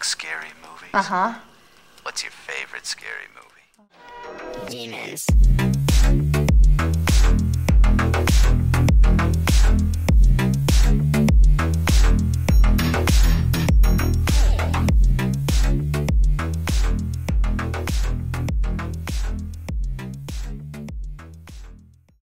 like scary movies? Uh huh. What's your favorite scary movie? Demons.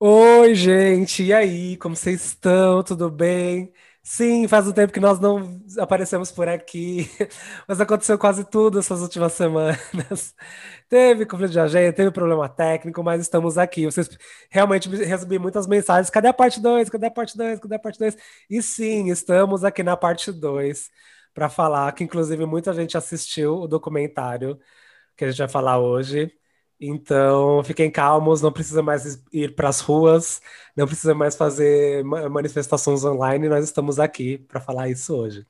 Oi, gente, e aí? Como vocês estão? Tudo bem? Sim, faz um tempo que nós não aparecemos por aqui, mas aconteceu quase tudo essas últimas semanas. Teve conflito de agenda, teve problema técnico, mas estamos aqui. Vocês realmente recebi muitas mensagens: cadê a parte 2? Cadê a parte 2? Cadê a parte 2? E sim, estamos aqui na parte 2 para falar, que inclusive muita gente assistiu o documentário que a gente vai falar hoje. Então, fiquem calmos, não precisa mais ir para as ruas, não precisa mais fazer manifestações online, nós estamos aqui para falar isso hoje.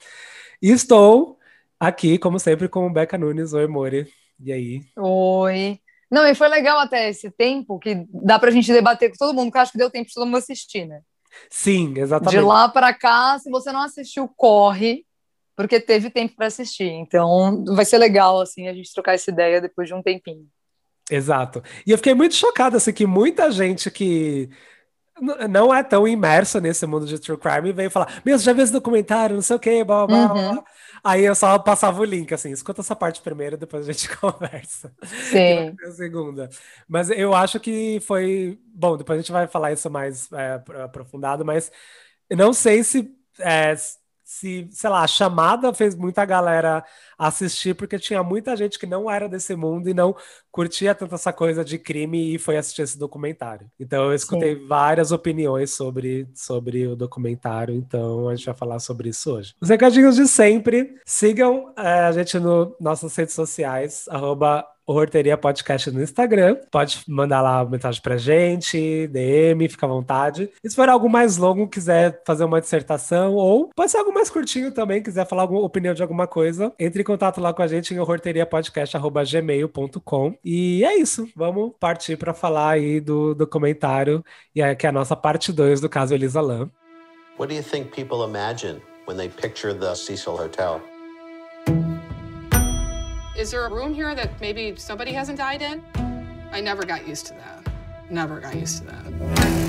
E estou aqui, como sempre, com o Beca Nunes. Oi, Mori. E aí? Oi. Não, e foi legal até esse tempo que dá para a gente debater com todo mundo, que acho que deu tempo de todo mundo assistir, né? Sim, exatamente. De lá para cá, se você não assistiu, corre, porque teve tempo para assistir. Então, vai ser legal, assim, a gente trocar essa ideia depois de um tempinho. Exato. E eu fiquei muito chocado, assim, que muita gente que não é tão imersa nesse mundo de true crime veio falar, meu, você já viu esse documentário, não sei o quê, blá, blá, blá. Uhum. Aí eu só passava o link, assim, escuta essa parte primeiro, depois a gente conversa. Sim. a segunda. Mas eu acho que foi... Bom, depois a gente vai falar isso mais é, aprofundado, mas não sei se... É, se, sei lá, a chamada fez muita galera assistir, porque tinha muita gente que não era desse mundo e não curtia tanto essa coisa de crime e foi assistir esse documentário. Então eu escutei Sim. várias opiniões sobre, sobre o documentário, então a gente vai falar sobre isso hoje. Os recadinhos de sempre, sigam é, a gente no nossas redes sociais, arroba Horteria Podcast no Instagram. Pode mandar lá mensagem pra gente, DM, fica à vontade. E se for algo mais longo, quiser fazer uma dissertação, ou pode ser algo mais curtinho também, quiser falar alguma opinião de alguma coisa, entre em contato lá com a gente em horteriapodcast.gmail.com. E é isso, vamos partir para falar aí do documentário, e é que é a nossa parte 2 do caso Elisa Lam. What do you think people imagine when they picture the Cecil Hotel? Is there a room here that maybe somebody hasn't died in? I never got used to that. Never got used to that.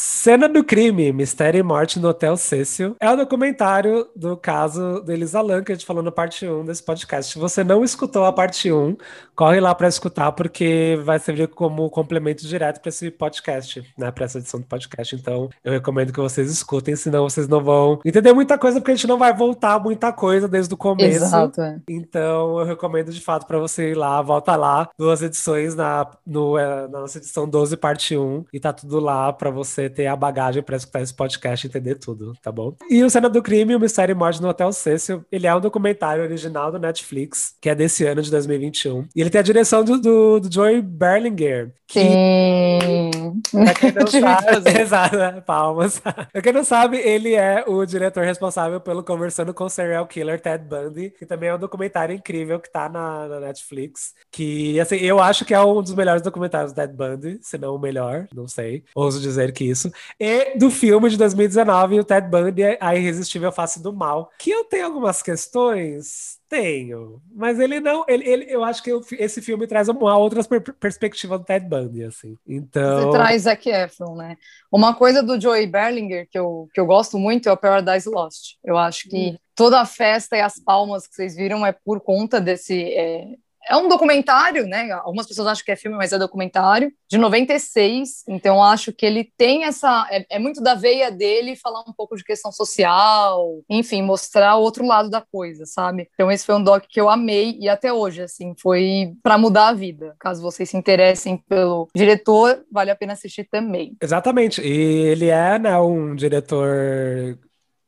Cena do crime, Mistério e Morte no Hotel Cecil. É o documentário do caso do Elisa Lam, que a gente falou no parte 1 desse podcast. Se você não escutou a parte 1, corre lá para escutar, porque vai servir como complemento direto para esse podcast, né? Para essa edição do podcast. Então, eu recomendo que vocês escutem, senão vocês não vão entender muita coisa, porque a gente não vai voltar muita coisa desde o começo. Exato. É. Então, eu recomendo de fato para você ir lá, volta lá, duas edições na, no, é, na nossa edição 12, parte 1, e tá tudo lá para você ter a bagagem para escutar esse podcast e entender tudo, tá bom? E o Cena do Crime, o Mistério e Morte no Hotel Cecil, ele é um documentário original do Netflix, que é desse ano de 2021. E ele tem a direção do, do, do Joey Berlinger. Que, Sim. Pra quem não sabe, exato, palmas. Pra quem não sabe, ele é o diretor responsável pelo Conversando com o Serial Killer Ted Bundy, que também é um documentário incrível que tá na, na Netflix. Que, assim, eu acho que é um dos melhores documentários do Ted Bundy, se não o melhor, não sei. Ouso dizer que isso. E do filme de 2019, o Ted Bundy, A Irresistível Face do Mal, que eu tenho algumas questões. Tenho, mas ele não. Ele, ele, eu acho que eu, esse filme traz uma outra per perspectiva do Ted Bundy, assim. Então. Você traz Zac Efron, né? Uma coisa do Joey Berlinger que eu, que eu gosto muito é o Paradise Lost. Eu acho que hum. toda a festa e as palmas que vocês viram é por conta desse. É, é um documentário, né? Algumas pessoas acham que é filme, mas é documentário, de 96. Então, acho que ele tem essa. É, é, muito da veia dele falar um pouco de questão social, enfim, mostrar o outro lado da coisa, sabe? Então, esse foi um doc que eu amei e até hoje, assim, foi para mudar a vida. Caso vocês se interessem pelo diretor, vale a pena assistir também. Exatamente. E ele é, né, um diretor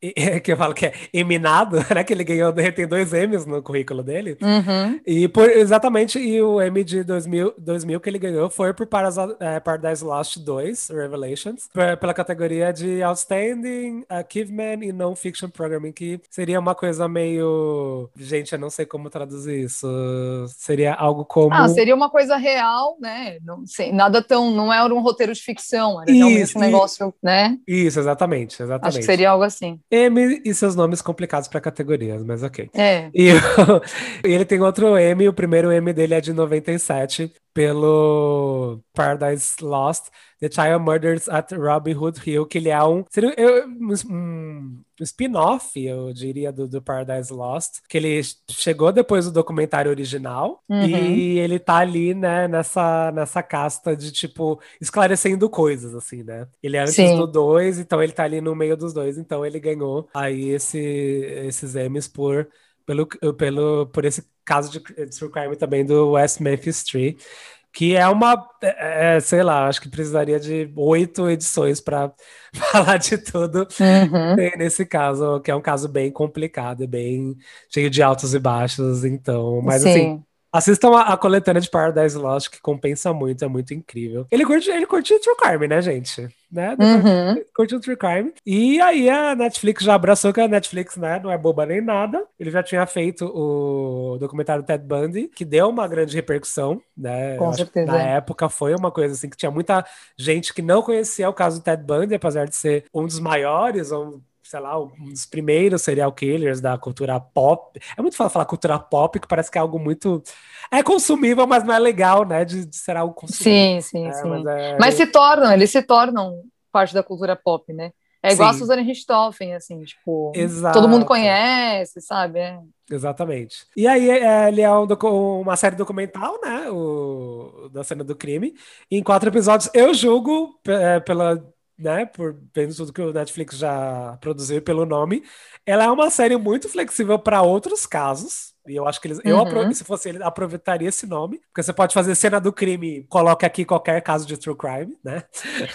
que eu falo que é eminado, né? Que ele ganhou, tem dois M's no currículo dele. Uhum. E por, exatamente, e o M de 2000, 2000 que ele ganhou foi por Paradise, é, Paradise Lost 2, Revelations, pela categoria de Outstanding Achievement in Non-Fiction Programming, que seria uma coisa meio... Gente, eu não sei como traduzir isso. Seria algo como... Ah, seria uma coisa real, né? Não sei, nada tão... Não era um roteiro de ficção, era isso, realmente um negócio, né? Isso, exatamente, exatamente. Acho que seria algo assim. M e seus nomes complicados para categorias, mas ok. É. E, e ele tem outro M, o primeiro M dele é de 97, pelo Paradise Lost, The Child Murders at Robin Hood Hill, que ele é um, seria eu- um, um spin-off, eu diria, do, do Paradise Lost, que ele chegou depois do documentário original, Uhum. e ele tá ali, né, nessa, nessa casta de, tipo, esclarecendo coisas, assim, né? Ele é antes Sim. do dois, então ele tá ali no meio dos dois, então ele ganhou aí esse, esses Emmys por, pelo, pelo, por esse caso de True Crime também do West Memphis 3, que é uma, é, é, sei lá, acho que precisaria de oito edições para falar de tudo Uhum. nesse caso, que é um caso bem complicado, bem cheio de altos e baixos, então, mas assim, Sim. Assistam a, a coletânea de Paradise Lost, que compensa muito, é muito incrível. Ele curte, ele curte True Crime, né, gente? Né? Uhum. Curte o True Crime. E aí a Netflix já abraçou que a Netflix, né, não é boba nem nada. Ele já tinha feito o documentário Ted Bundy, que deu uma grande repercussão, né? Com certeza. Na época foi uma coisa assim que tinha muita gente que não conhecia o caso do Ted Bundy, apesar de ser um dos maiores, ou sei lá, um dos primeiros serial killers da cultura pop. É muito fácil falar cultura pop, que parece que é algo muito. É consumível, mas não é legal, né? De, de ser algo consumível. Sim, sim, É, sim. mas é- Mas se tornam, eles se tornam parte da cultura pop, né? É igual Sim. a Suzanne Richthofen, assim, tipo, Exato. todo mundo conhece, sabe? É. Exatamente. E aí é, ele é um uma série documental, né? O, da cena do crime. Em quatro episódios. Eu julgo é, pela. Né, por vendo tudo que o Netflix já produziu pelo nome, ela é uma série muito flexível para outros casos. E eu acho que eles, eu Uhum. apro- se fosse ele, aproveitaria esse nome, porque você pode fazer cena do crime, coloca aqui qualquer caso de true crime, né?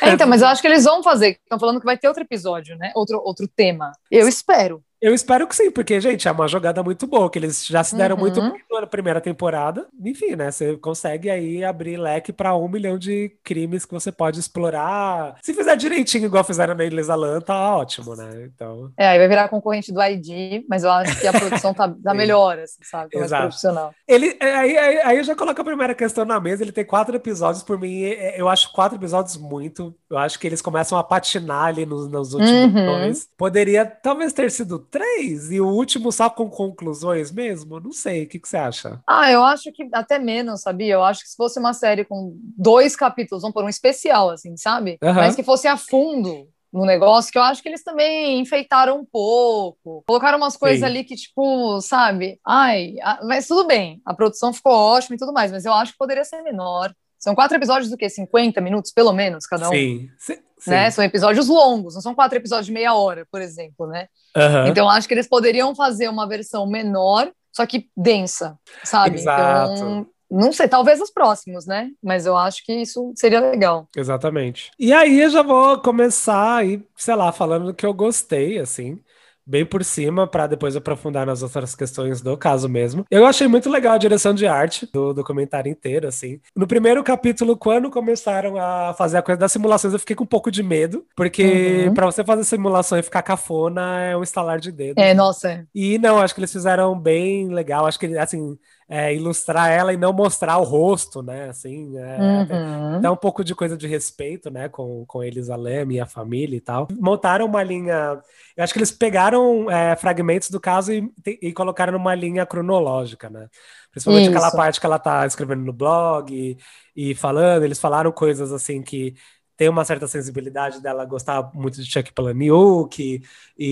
É, então, mas eu acho que eles vão fazer. Estão falando que vai ter outro episódio, né? Outro, outro tema. Eu espero. Eu espero que sim, porque, gente, é uma jogada muito boa, que eles já se deram Uhum. muito bem na primeira temporada. Enfim, né? Você consegue aí abrir leque para um milhão de crimes que você pode explorar. Se fizer direitinho, igual fizeram na Elisa Lam, tá ótimo, né? Então. É, aí vai virar concorrente do ID, mas eu acho que a produção tá, tá melhor, assim, sabe? Tá mais Exato. profissional. Ele, é, aí, aí, aí eu já coloco a primeira questão na mesa. Ele tem quatro episódios, por mim, é- eu acho quatro episódios muito. Eu acho que eles começam a patinar ali nos, nos últimos Uhum. dois. Poderia talvez ter sido três, e o último só com conclusões mesmo? Não sei. O que, que você acha? Ah, eu acho que até menos, sabia? Eu acho que se fosse uma série com dois capítulos, vamos por um especial, assim, sabe? Mas que fosse a fundo no negócio, que eu acho que eles também enfeitaram um pouco. Colocaram umas coisas Sim. ali que, tipo, sabe? Ai, mas tudo bem. A produção ficou ótima e tudo mais, mas eu acho que poderia ser menor. São quatro episódios do quê? 50 minutos, pelo menos, cada um? Sim. Sim. Né? São episódios longos, não são quatro episódios de meia hora, por exemplo, né? Aham. Então, acho que eles poderiam fazer uma versão menor, só que densa, sabe? Exato. Então, não sei, talvez os próximos, né? Mas eu acho que isso seria legal. Exatamente. E aí eu já vou começar aí, sei lá, falando do que eu gostei, assim, bem por cima, para depois aprofundar nas outras questões do caso mesmo. Eu achei muito legal a direção de arte do documentário inteiro, assim. No primeiro capítulo, quando começaram a fazer a coisa das simulações, eu fiquei com um pouco de medo, porque Uhum. para você fazer simulação e ficar cafona é um estalar de dedo. É, nossa, é. E não, acho que eles fizeram bem legal. Acho que, assim, é, ilustrar ela e não mostrar o rosto, né? Assim, é, Uhum. dá um pouco de coisa de respeito, né, com, com eles, a Lem e a família e tal. Montaram uma linha. Eu acho que eles pegaram é, fragmentos do caso e, e colocaram numa linha cronológica, né? Principalmente aquela Isso. parte que ela tá escrevendo no blog e, e falando, eles falaram coisas assim que tem uma certa sensibilidade dela gostar muito de Chuck Palahniuk e,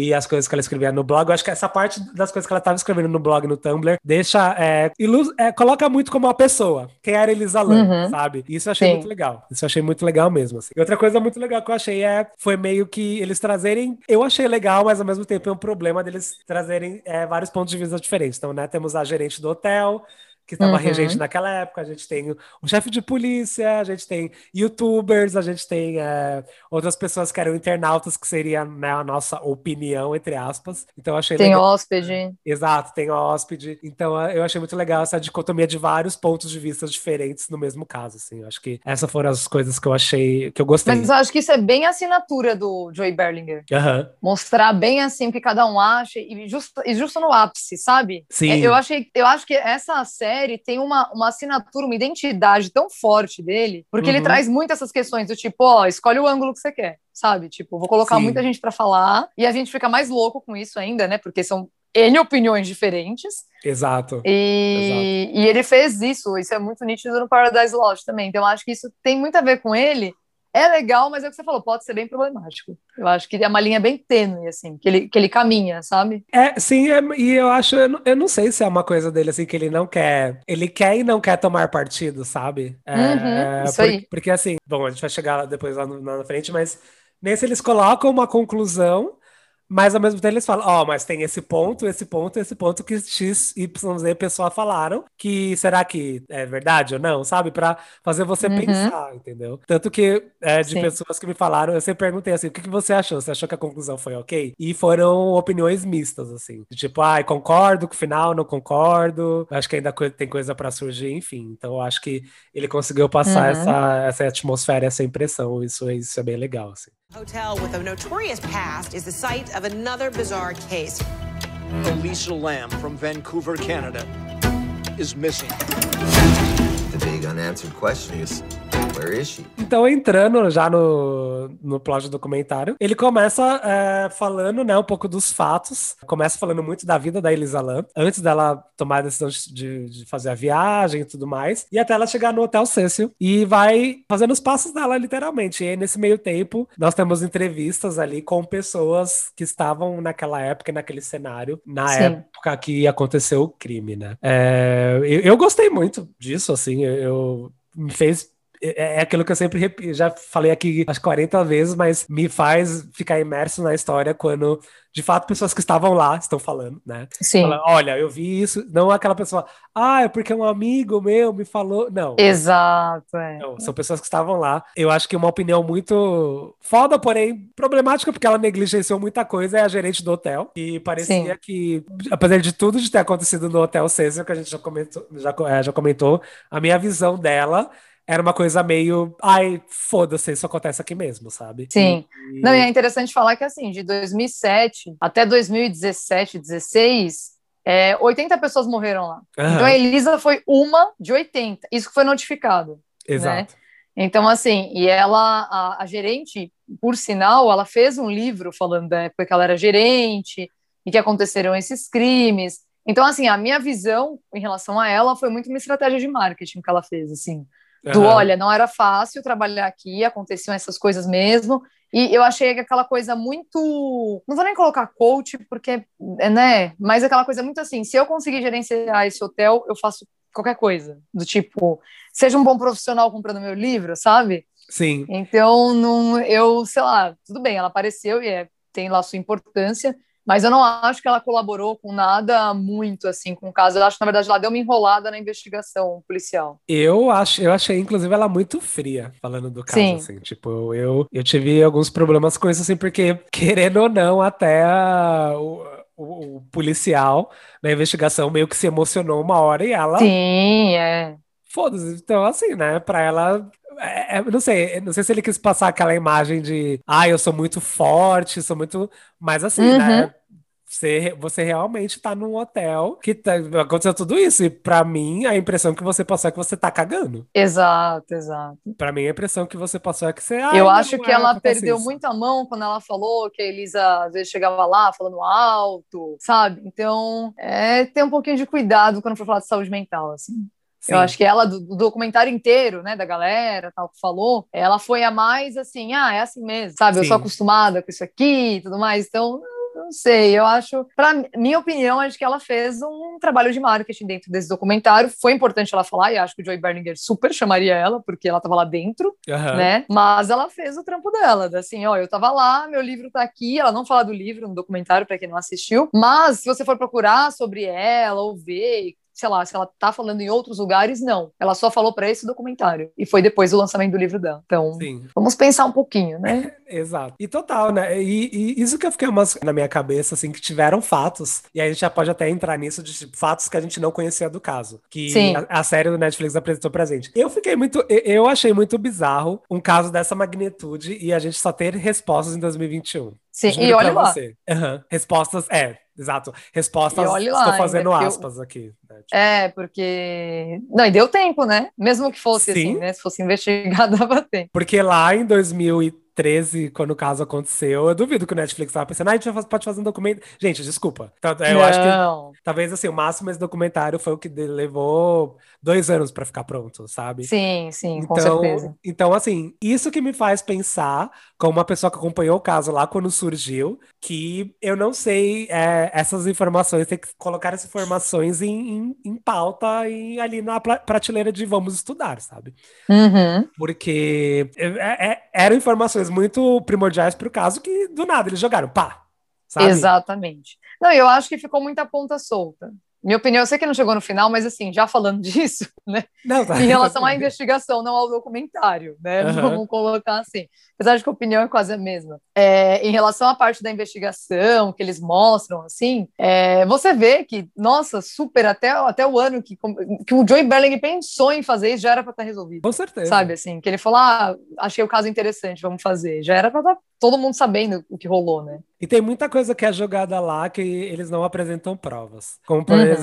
e as coisas que ela escrevia no blog. Eu acho que essa parte das coisas que ela estava escrevendo no blog, no Tumblr, deixa. É, ilu- é, coloca muito como uma pessoa. Quem era Elisa Lam, Uhum. sabe? Isso eu achei Sim. muito legal. Isso eu achei muito legal mesmo. Assim. E outra coisa muito legal que eu achei é foi meio que eles trazerem. Eu achei legal, mas ao mesmo tempo é um problema deles trazerem é, vários pontos de vista diferentes. Então, né, temos a gerente do hotel. Que estava Uhum. regente naquela época, a gente tem o, o chefe de polícia, a gente tem youtubers, a gente tem é, outras pessoas que eram internautas, que seria né, a nossa opinião, entre aspas. Então achei Tem legal. hóspede. Exato, tem hóspede. Então eh, eu achei muito legal essa dicotomia de vários pontos de vista diferentes no mesmo caso, assim. Eu acho que essas foram as coisas que eu achei, que eu gostei. Mas eu acho que isso é bem a assinatura do Joey Berlinger. Aham, Mostrar bem assim o que cada um acha e justo, e justo no ápice, sabe? Sim. É, Eu achei, eu acho que essa série série tem uma, uma assinatura, uma identidade tão forte dele, porque ele Uhum. traz muito essas questões do tipo, ó, escolhe o ângulo que você quer, sabe? Tipo, vou colocar Sim. muita gente pra falar e a gente fica mais louco com isso ainda, né? Porque são N opiniões diferentes. Exato. E, e ele fez isso, isso é muito nítido no Paradise Lost também. Então, eu acho que isso tem muito a ver com ele. É legal, mas é o que você falou, pode ser bem problemático. Eu acho que é uma linha bem tênue, assim, que ele, que ele caminha, sabe? É, sim, é- e eu acho, eu não, eu não sei se é uma coisa dele assim que ele não quer, ele quer e não quer tomar partido, sabe? É, Uhum, isso por- aí. Porque assim, bom, a gente vai chegar depois lá, no- lá na frente, mas nesse eles colocam uma conclusão, mas ao mesmo tempo eles falam, ó, mas tem esse ponto, esse ponto, esse ponto que X, Y, Z pessoa falaram, que será que é verdade ou não, sabe? Pra fazer você Uhum. pensar, entendeu? Tanto que é, de Sim. pessoas que me falaram, eu sempre perguntei assim, o que, que você achou? Você achou que a conclusão foi ok? E foram opiniões mistas, assim. Tipo, ai, concordo com o final, não concordo, acho que ainda tem coisa pra surgir, enfim. Então eu acho que ele conseguiu passar Uhum. essa, essa atmosfera, essa impressão, isso, isso é bem legal, assim. Hotel with a notorious past is the site of another bizarre case. Elisa Lamb from Vancouver, Canada, is missing. The big unanswered question is, where is she? Então, entrando já no, no plot do documentário, ele começa é, falando, né, um pouco dos fatos. Começa falando muito da vida da Elisa Lam, antes dela tomar a decisão de, de fazer a viagem e tudo mais, e até ela chegar no Hotel Cecil, e vai fazendo os passos dela, literalmente. E aí, nesse meio tempo, nós temos entrevistas ali com pessoas que estavam naquela época, naquele cenário, na Sim. época que aconteceu o crime, né? É, eu, eu gostei muito disso, assim, eu, eu me fez é é aquilo que eu sempre já falei aqui as 40 vezes, mas me faz ficar imerso na história quando, de fato, pessoas que estavam lá estão falando, né? Sim. Fala, Olha, eu vi isso, não aquela pessoa, ah, é porque um amigo meu me falou. Não. Exato, é. Não, são pessoas que estavam lá. Eu acho que uma opinião muito foda, porém problemática, porque ela negligenciou muita coisa, é a gerente do hotel. E parecia Sim. que, apesar de tudo de ter acontecido no Hotel Cecil, que a gente já comentou, já, é, já comentou, a minha visão dela era uma coisa meio, ai, foda-se, isso acontece aqui mesmo, sabe? Sim. E- Não, e é interessante falar que, assim, de 2007 até 2017, 16, é, 80 pessoas morreram lá. Aham, Então a Elisa foi uma de 80. Isso que foi notificado. exato. Então, assim, e ela, a, a gerente, por sinal, ela fez um livro falando da época que ela era gerente e que aconteceram esses crimes. Então, assim, a minha visão em relação a ela foi muito uma estratégia de marketing que ela fez, assim. Do Aham. olha, não era fácil trabalhar aqui, aconteciam essas coisas mesmo. E eu achei que aquela coisa muito. Não vou nem colocar coach, porque, é, né? Mas aquela coisa muito assim: se eu conseguir gerenciar esse hotel, eu faço qualquer coisa. Do tipo, seja um bom profissional comprando meu livro, sabe? Sim. Então, não, eu, sei lá, tudo bem, ela apareceu e é, tem lá sua importância, mas eu não acho que ela colaborou com nada muito assim com o caso. Eu acho que, na verdade, ela deu uma enrolada na investigação policial. Eu acho, eu achei, inclusive, ela muito fria, falando do caso, Sim. assim. Tipo, eu, eu tive alguns problemas com isso, assim, porque, querendo ou não, até a- o, o- o policial na investigação meio que se emocionou uma hora e ela. Sim, é. Foda-se. Então, assim, né, pra ela. É- é- não sei, não sei se ele quis passar aquela imagem de, ah, eu sou muito forte, sou muito. Mas assim, Uhum. né? Você, você realmente tá num hotel que tá, aconteceu tudo isso. E pra mim, a impressão que você passou é que você tá cagando. Exato, exato. Pra mim, a impressão que você passou é que você. "Ai, eu acho que é, ela perdeu isso." muito a mão quando ela falou que a Elisa às vezes chegava lá falando alto, sabe? Então, é ter um pouquinho de cuidado quando for falar de saúde mental, assim. Eu Sim. acho que ela, do, do documentário inteiro, né, da galera, tal, que falou, ela foi a mais assim, ah, é assim mesmo, sabe? Eu sou Sim. acostumada com isso aqui e tudo mais, então, não sei, eu acho, pra minha opinião, acho que ela fez um trabalho de marketing dentro desse documentário, foi importante ela falar, e acho que o Joey Berninger super chamaria ela, porque ela tava lá dentro, Aham. né? Mas ela fez o trampo dela, assim, ó, eu tava lá, meu livro tá aqui, ela não fala do livro no documentário para quem não assistiu, mas se você for procurar sobre ela ou ver, sei lá, se ela tá falando em outros lugares, não. Ela só falou para esse documentário e foi depois do lançamento do livro dela. Então, Sim, vamos pensar um pouquinho, né? exato. E total, né? E, e isso que eu fiquei umas na minha cabeça, assim, que tiveram fatos. E aí a gente já pode até entrar nisso de tipo, fatos que a gente não conhecia do caso. Que a, a série do Netflix apresentou pra gente. Eu fiquei muito. Eu achei muito bizarro um caso dessa magnitude e a gente só ter respostas em 2021. Sim, Juro e olha lá. você. Aham. Respostas, é, exato. Respostas, lá estou fazendo porque eu- aspas aqui. né? Tipo, É, porque. Não, e deu tempo, né? Mesmo que fosse Sim. assim, né? Se fosse investigado, dava tempo. Porque lá em 2013, quando o caso aconteceu, eu duvido que o Netflix tava pensando, ah, a gente pode fazer um documento. Gente, desculpa. Tá- Eu acho que não. talvez assim, o máximo esse documentário foi o que levou dois anos pra ficar pronto, sabe? Sim, sim, com Então, certeza. então, assim, isso que me faz pensar, como uma pessoa que acompanhou o caso lá quando surgiu, que eu não sei é, essas informações, tem que colocar essas informações em, em, em pauta e ali na prateleira de vamos estudar, sabe? Uhum. Porque é- é- eram informações muito primordiais pro caso que do nada eles jogaram, pá, sabe? Exatamente. Não, eu acho que ficou muita ponta solta. Minha opinião, eu sei que não chegou no final, mas assim, já falando disso, né? Não, tá- Em relação à investigação, não ao documentário, né? Vamos colocar assim. Apesar de que a opinião é quase a mesma. É, em relação à parte da investigação que eles mostram, assim, é, você vê que, nossa, super, até, até o ano que, que o Joey Berling pensou em fazer isso, já era para estar resolvido. Com certeza. Sabe assim, que ele falou: ah, achei o caso interessante, vamos fazer. Já era para estar todo mundo sabendo o que rolou, né? E tem muita coisa que é jogada lá que eles não apresentam provas. Como, por Uhum. exemplo,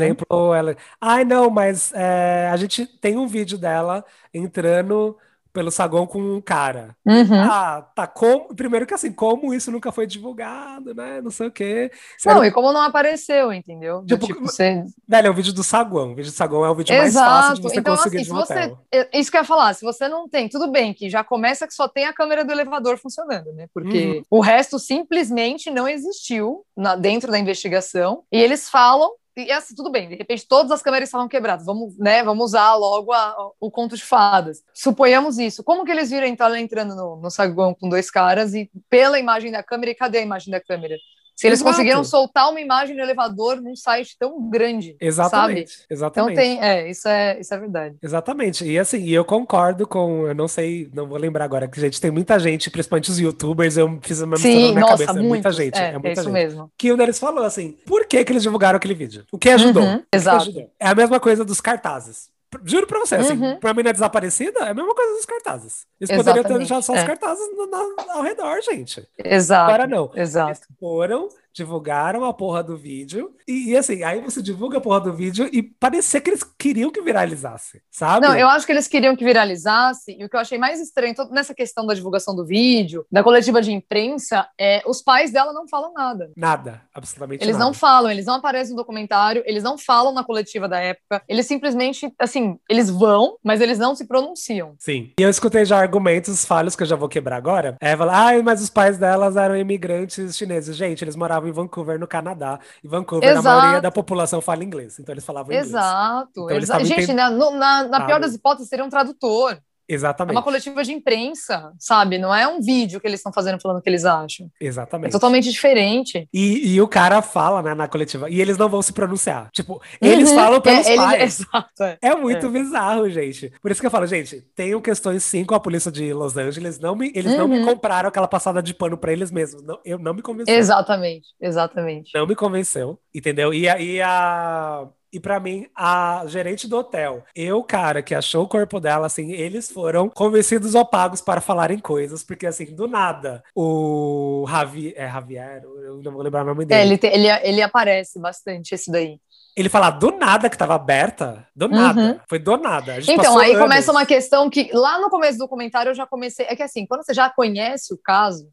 ela. Ai, não, mas é, a gente tem um vídeo dela entrando pelo saguão com um cara. Uhum. Ah, tá. Como... Primeiro que assim, como isso nunca foi divulgado, né? Não sei o quê. Isso Não, e como não apareceu, entendeu? Tipo, tipo, você... Velho, é um vídeo do saguão. O vídeo do saguão é o vídeo mais fácil de Exato. você Então, conseguir assim, de se um você. hotel. Isso que eu ia falar, se você não tem, tudo bem, que já começa que só tem a câmera do elevador funcionando, né? Porque Uhum. o resto simplesmente não existiu na- dentro da investigação. E eles falam. E assim, tudo bem, de repente todas as câmeras estavam quebradas. Vamos, né, vamos usar logo a- o conto de fadas. Suponhamos isso. Como que eles viram então ela entrando no, no saguão com dois caras e pela imagem da câmera, e cadê a imagem da câmera? Se eles Exato. conseguiram soltar uma imagem no elevador num site tão grande, Exatamente. sabe? Exatamente. Então tem, é, isso é, isso é verdade. Exatamente. E assim, e eu concordo com, eu não sei, não vou lembrar agora, que gente, tem muita gente, principalmente os youtubers, eu fiz uma mistura na minha nossa, cabeça, é muito. muita gente, é, é, muita é isso gente. mesmo. Que um deles falou assim, por que que eles divulgaram aquele vídeo? O que ajudou? Uhum, O que exato. ajudou? É a mesma coisa dos cartazes. Juro pra você, assim, Uhum. pra menina desaparecida, é a mesma coisa dos cartazes. Eles poderiam ter Exatamente, deixado só os é. cartazes no- na- ao redor, gente. Exato. Agora não. Exato. Eles foram, divulgaram a porra do vídeo, e, e assim, aí você divulga a porra do vídeo e parecia que eles queriam que viralizasse, sabe? Não, eu acho que eles queriam que viralizasse, e o que eu achei mais estranho todo- nessa questão da divulgação do vídeo, da coletiva de imprensa, é os pais dela não falam nada. Nada, absolutamente Eles nada. não falam, eles não aparecem no documentário, eles não falam na coletiva da época, eles simplesmente, assim, eles vão, mas eles não se pronunciam. Sim. E eu escutei já argumentos falhos que eu já vou quebrar agora. É, falar, ai, mas os pais delas eram imigrantes chineses. Gente, eles moravam em Vancouver, no Canadá. E Vancouver, a Exato. maioria da população fala inglês. Então eles falavam inglês. Exato. Então, eles exa- estavam Gente, entendendo- na, no- na- na pior das hipóteses, seria um tradutor. É Exatamente. uma coletiva de imprensa, sabe? Não é um vídeo que eles estão fazendo falando o que eles acham. É Exatamente. totalmente diferente. E, e o cara fala, né, na coletiva, e eles não vão se pronunciar. Tipo, eles Uhum. falam pelos É, pais. Exato. é. É muito bizarro, gente. Por isso que eu falo, gente, tenho questões sim com a polícia de Los Angeles. Não me, eles não me Uhum. compraram aquela passada de pano pra eles mesmos. Não, eu não me convenci. Exatamente, exatamente. Não me convenceu, entendeu? E, e a. E pra mim, a gerente do hotel, eu, cara, que achou o corpo dela, assim, eles foram convencidos ou pagos para falarem coisas, porque, assim, do nada, o Javi, é Javier, eu não vou lembrar o nome É, dele. ele, te- ele, ele aparece bastante, esse daí. Ele fala do nada que tava aberta, do nada, foi do nada. Então, aí anos. começa uma questão que lá no começo do documentário eu já comecei. É que assim, quando você já conhece o caso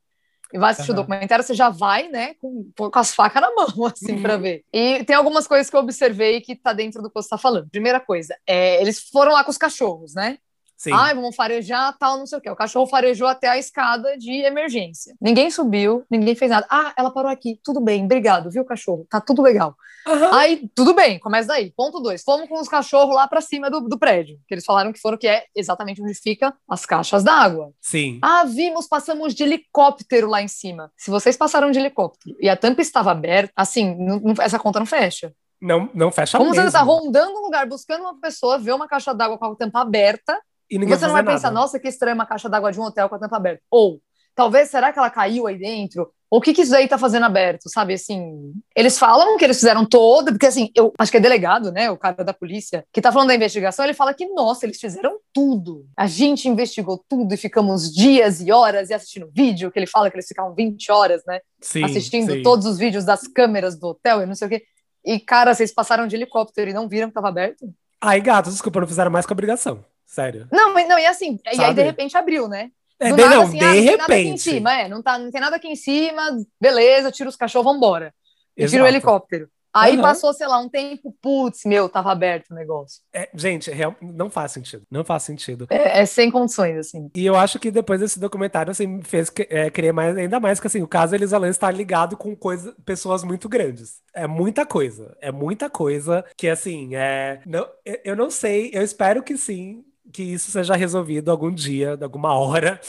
e vai assistir o Aham. documentário, você já vai, né, com, com as facas na mão, assim, Uhum. pra ver. E tem algumas coisas que eu observei que tá dentro do que você tá falando. Primeira coisa, é, eles foram lá com os cachorros, né? Sim. Ai, vamos farejar, tal, não sei o quê. O cachorro farejou até a escada de emergência. Ninguém subiu, ninguém fez nada. Ah, ela parou aqui. Tudo bem, obrigado, viu, cachorro? Tá tudo legal. Aham. Aí, tudo bem, começa daí. Ponto dois. Fomos com os cachorros lá pra cima do, do prédio. Que eles falaram que foram, que é exatamente onde fica as caixas d'água. Sim. Ah, vimos, passamos de helicóptero lá em cima. Se vocês passaram de helicóptero e a tampa estava aberta, assim, não- não- essa conta não fecha. Não, não fecha Como mesmo. você tá rondando um lugar buscando uma pessoa, vê uma caixa d'água com a tampa aberta, E ninguém você não vai fazer pensar, nada. nossa, que estranho uma caixa d'água de um hotel com a tampa aberta. Ou, talvez, será que ela caiu aí dentro? o que, que isso daí tá fazendo aberto, sabe? Assim, eles falam que eles fizeram todo, porque assim, eu acho que é delegado, né? O cara da polícia, que tá falando da investigação, ele fala que, nossa, eles fizeram tudo. A gente investigou tudo e ficamos dias e horas e assistindo vídeo, que ele fala que eles ficavam 20 horas, né? Sim, assistindo sim. todos os vídeos das câmeras do hotel e não sei o quê. E, cara, vocês passaram de helicóptero e não viram que tava aberto? Aí, gato, desculpa, não fizeram mais que obrigação. Sério. Não, mas não, e assim, e aí Sabe? de repente abriu, né? É, nada, não, assim, de ah, não tem nada aqui em repente. cima, é, não, tá, não tem nada aqui em cima, beleza, tira os cachorros, vambora. E tira o helicóptero. Aí Aham. passou, sei lá, um tempo, putz, meu, tava aberto o negócio. É, gente, real- não faz sentido. Não faz sentido. É, é sem condições, assim. E eu acho que depois desse documentário, assim, me fez é, querer mais, ainda mais que, assim, o caso Elisa está ligado com coisa, pessoas muito grandes. É muita coisa. É muita coisa que, assim, é... Não, eu não sei, eu espero que sim, que isso seja resolvido algum dia, alguma hora.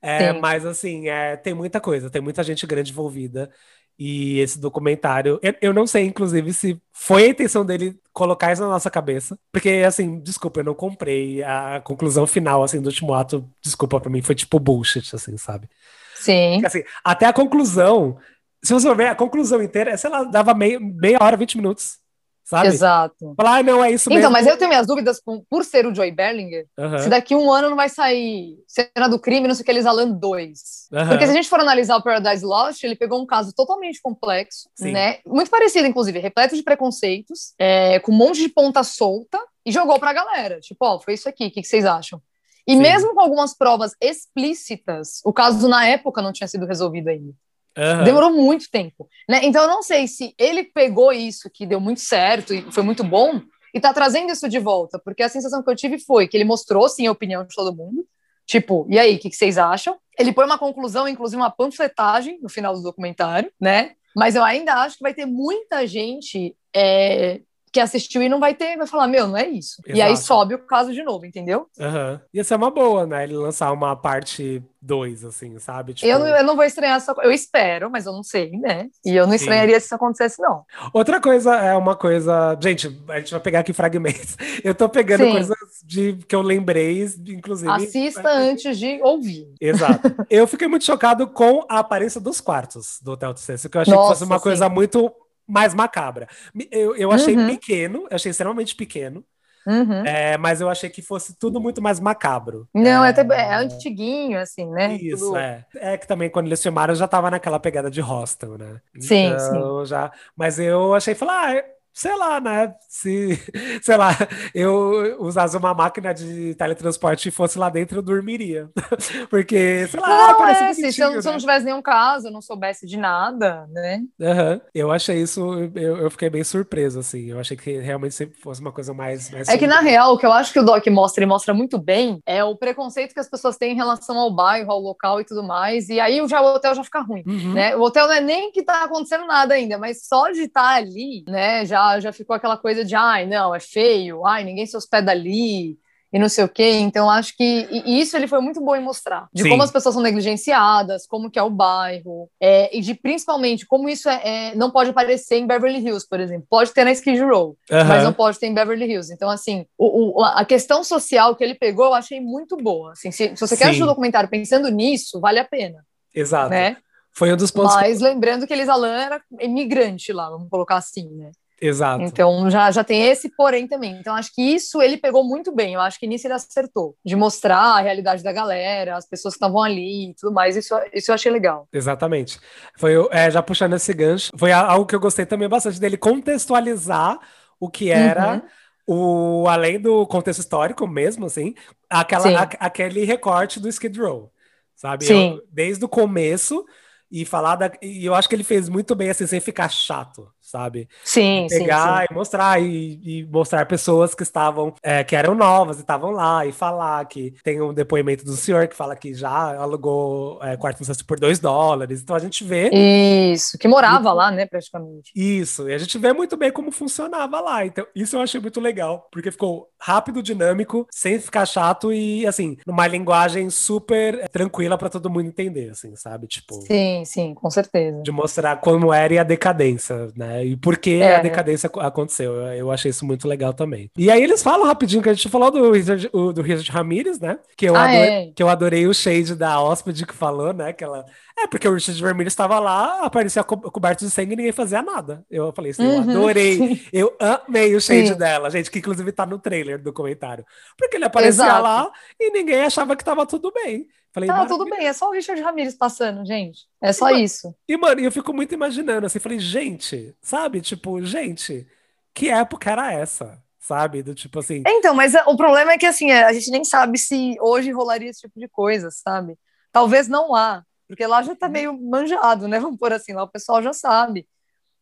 É, mas, assim, é, tem muita coisa, tem muita gente grande envolvida. E esse documentário, eu, eu não sei, inclusive, se foi a intenção dele colocar isso na nossa cabeça. Porque, assim, desculpa, eu não comprei a conclusão final, assim, do último ato. Desculpa, pra mim foi tipo bullshit, assim, sabe? Sim. Porque, assim, até a conclusão, se você for ver a conclusão inteira, sei lá, dava meia, meia hora, 20 minutos, sabe? Exato. Falar, ah, não, é isso mesmo. Então, mas eu tenho minhas dúvidas com- por ser o Joey Berlinger, se daqui um ano não vai sair Cena do Crime, não sei o que, Elisa Lam 2. Aham. Porque se a gente for analisar o Paradise Lost, ele pegou um caso totalmente complexo, Sim. né? Muito parecido, inclusive, repleto de preconceitos, é, com um monte de ponta solta, e jogou pra galera. Tipo, ó, foi isso aqui, o que, que vocês acham? E Sim. mesmo com algumas provas explícitas, o caso na época não tinha sido resolvido ainda. Aham. Demorou muito tempo, né? Então eu não sei se ele pegou isso que deu muito certo e foi muito bom e tá trazendo isso de volta, porque a sensação que eu tive foi que ele mostrou sim a opinião de todo mundo, tipo, e aí, o que, que vocês acham? Ele põe uma conclusão, inclusive uma panfletagem no final do documentário, né? Mas eu ainda acho que vai ter muita gente é, que assistiu e não vai ter, vai falar, meu, não é isso. E aí Exato. sobe o caso de novo, entendeu? Aham. Ia ser uma boa, né? Ele lançar uma parte 2, assim, sabe? Tipo, Eu, não, eu não vou estranhar essa Eu espero, mas eu não sei, né? E eu não Sim. estranharia se isso acontecesse, não. Outra coisa é uma coisa. Gente, a gente vai pegar aqui fragmentos. Eu tô pegando Sim. coisas de que eu lembrei, inclusive. Assista antes de ouvir. Exato. Eu fiquei muito chocado com a aparência dos quartos do Hotel Cecil, que eu achei que Nossa, fosse uma sim. coisa muito mais macabra. Eu, eu achei Uhum. pequeno, eu achei extremamente pequeno, Uhum. é, mas eu achei que fosse tudo muito mais macabro. Não, é, é, até, é antiguinho, assim, né? Isso, Tudo- é. É que também quando eles filmaram já tava naquela pegada de hostel, né? Sim, então, já. Mas eu achei, falar, ah, sei lá, né? Se, sei lá, eu usasse uma máquina de teletransporte e fosse lá dentro, eu dormiria. Porque, sei lá, Não, parece é, se, se eu, bonitinho, se eu não né? tivesse nenhum caso, eu não soubesse de nada, né? Aham. Eu achei isso, eu, eu fiquei bem surpreso, assim. Eu achei que realmente sempre fosse uma coisa mais. mais É que, na real, o que eu acho que o Doc mostra e mostra muito bem é o preconceito que as pessoas têm em relação ao bairro, ao local e tudo mais. E aí já, o hotel já fica ruim. Uhum. Né? O hotel não é nem que tá acontecendo nada ainda, mas só de estar ali, né, já, já ficou aquela coisa de, ai, não, é feio, ai, ninguém se hospeda ali, e não sei o quê. Então, acho que e- isso ele foi muito bom em mostrar, de Sim. como as pessoas são negligenciadas, como que é o bairro, é, e de principalmente como isso é, é- não pode aparecer em Beverly Hills, por exemplo. Pode ter na Skid Row, mas não pode ter em Beverly Hills. Então, assim, o, o- a questão social que ele pegou, eu achei muito boa. Assim, se, se você quer Sim. assistir o documentário pensando nisso, vale a pena, Exato. né? Foi um dos pontos. que- Mas lembrando que Elisa Lam era imigrante lá, vamos colocar assim, né? Exato. Então já, já tem esse porém também. Então acho que isso ele pegou muito bem. Eu acho que nisso ele acertou. De mostrar a realidade da galera, as pessoas que estavam ali e tudo mais. Isso, isso eu achei legal. Exatamente. Foi, é, já puxando esse gancho, foi algo que eu gostei também bastante dele contextualizar o que era o além do contexto histórico mesmo, assim, aquela, a- aquele recorte do Skid Row, sabe? Eu- desde o começo e falar da, e eu acho que ele fez muito bem assim sem ficar chato, sabe? Sim, sim, pegar sim. e mostrar e, e mostrar pessoas que estavam é, que eram novas e estavam lá e falar que tem um depoimento do senhor que fala que já alugou é, quarto no cesto por dois dólares então a gente vê Isso, que morava lá, né, praticamente. isso e a gente vê muito bem como funcionava lá então isso eu achei muito legal porque ficou rápido dinâmico sem ficar chato e assim numa linguagem super é, tranquila para todo mundo entender assim sabe tipo Sim, Sim, sim, com certeza. de mostrar como era e a decadência, né? E por que É. a decadência ac- aconteceu. Eu, eu achei isso muito legal também. E aí eles falam rapidinho que a gente falou do Richard, o- do Richard Ramirez, né? Que eu, Ah, adorei, é. que eu adorei o shade da hóspede que falou, né? Que ela. É, porque o Richard Ramirez estava lá, aparecia co coberto de sangue e ninguém fazia nada. Eu falei assim, eu Uhum, adorei. sim. Eu amei o shade Sim. dela, gente, que inclusive tá no trailer do comentário. Porque ele aparecia Exato. lá e ninguém achava que tava tudo bem. Falei, Tá, tudo bem, é só o Richard Ramirez passando, gente. É só Mas- isso. E, mano, eu fico muito imaginando, assim, falei, gente, sabe? Tipo, gente, que época era essa? Sabe? Do tipo assim. Então, mas é- o problema é que assim, é, a gente nem sabe se hoje rolaria esse tipo de coisa, sabe? Talvez não lá, porque lá já tá meio manjado, né? Vamos por assim, lá o pessoal já sabe.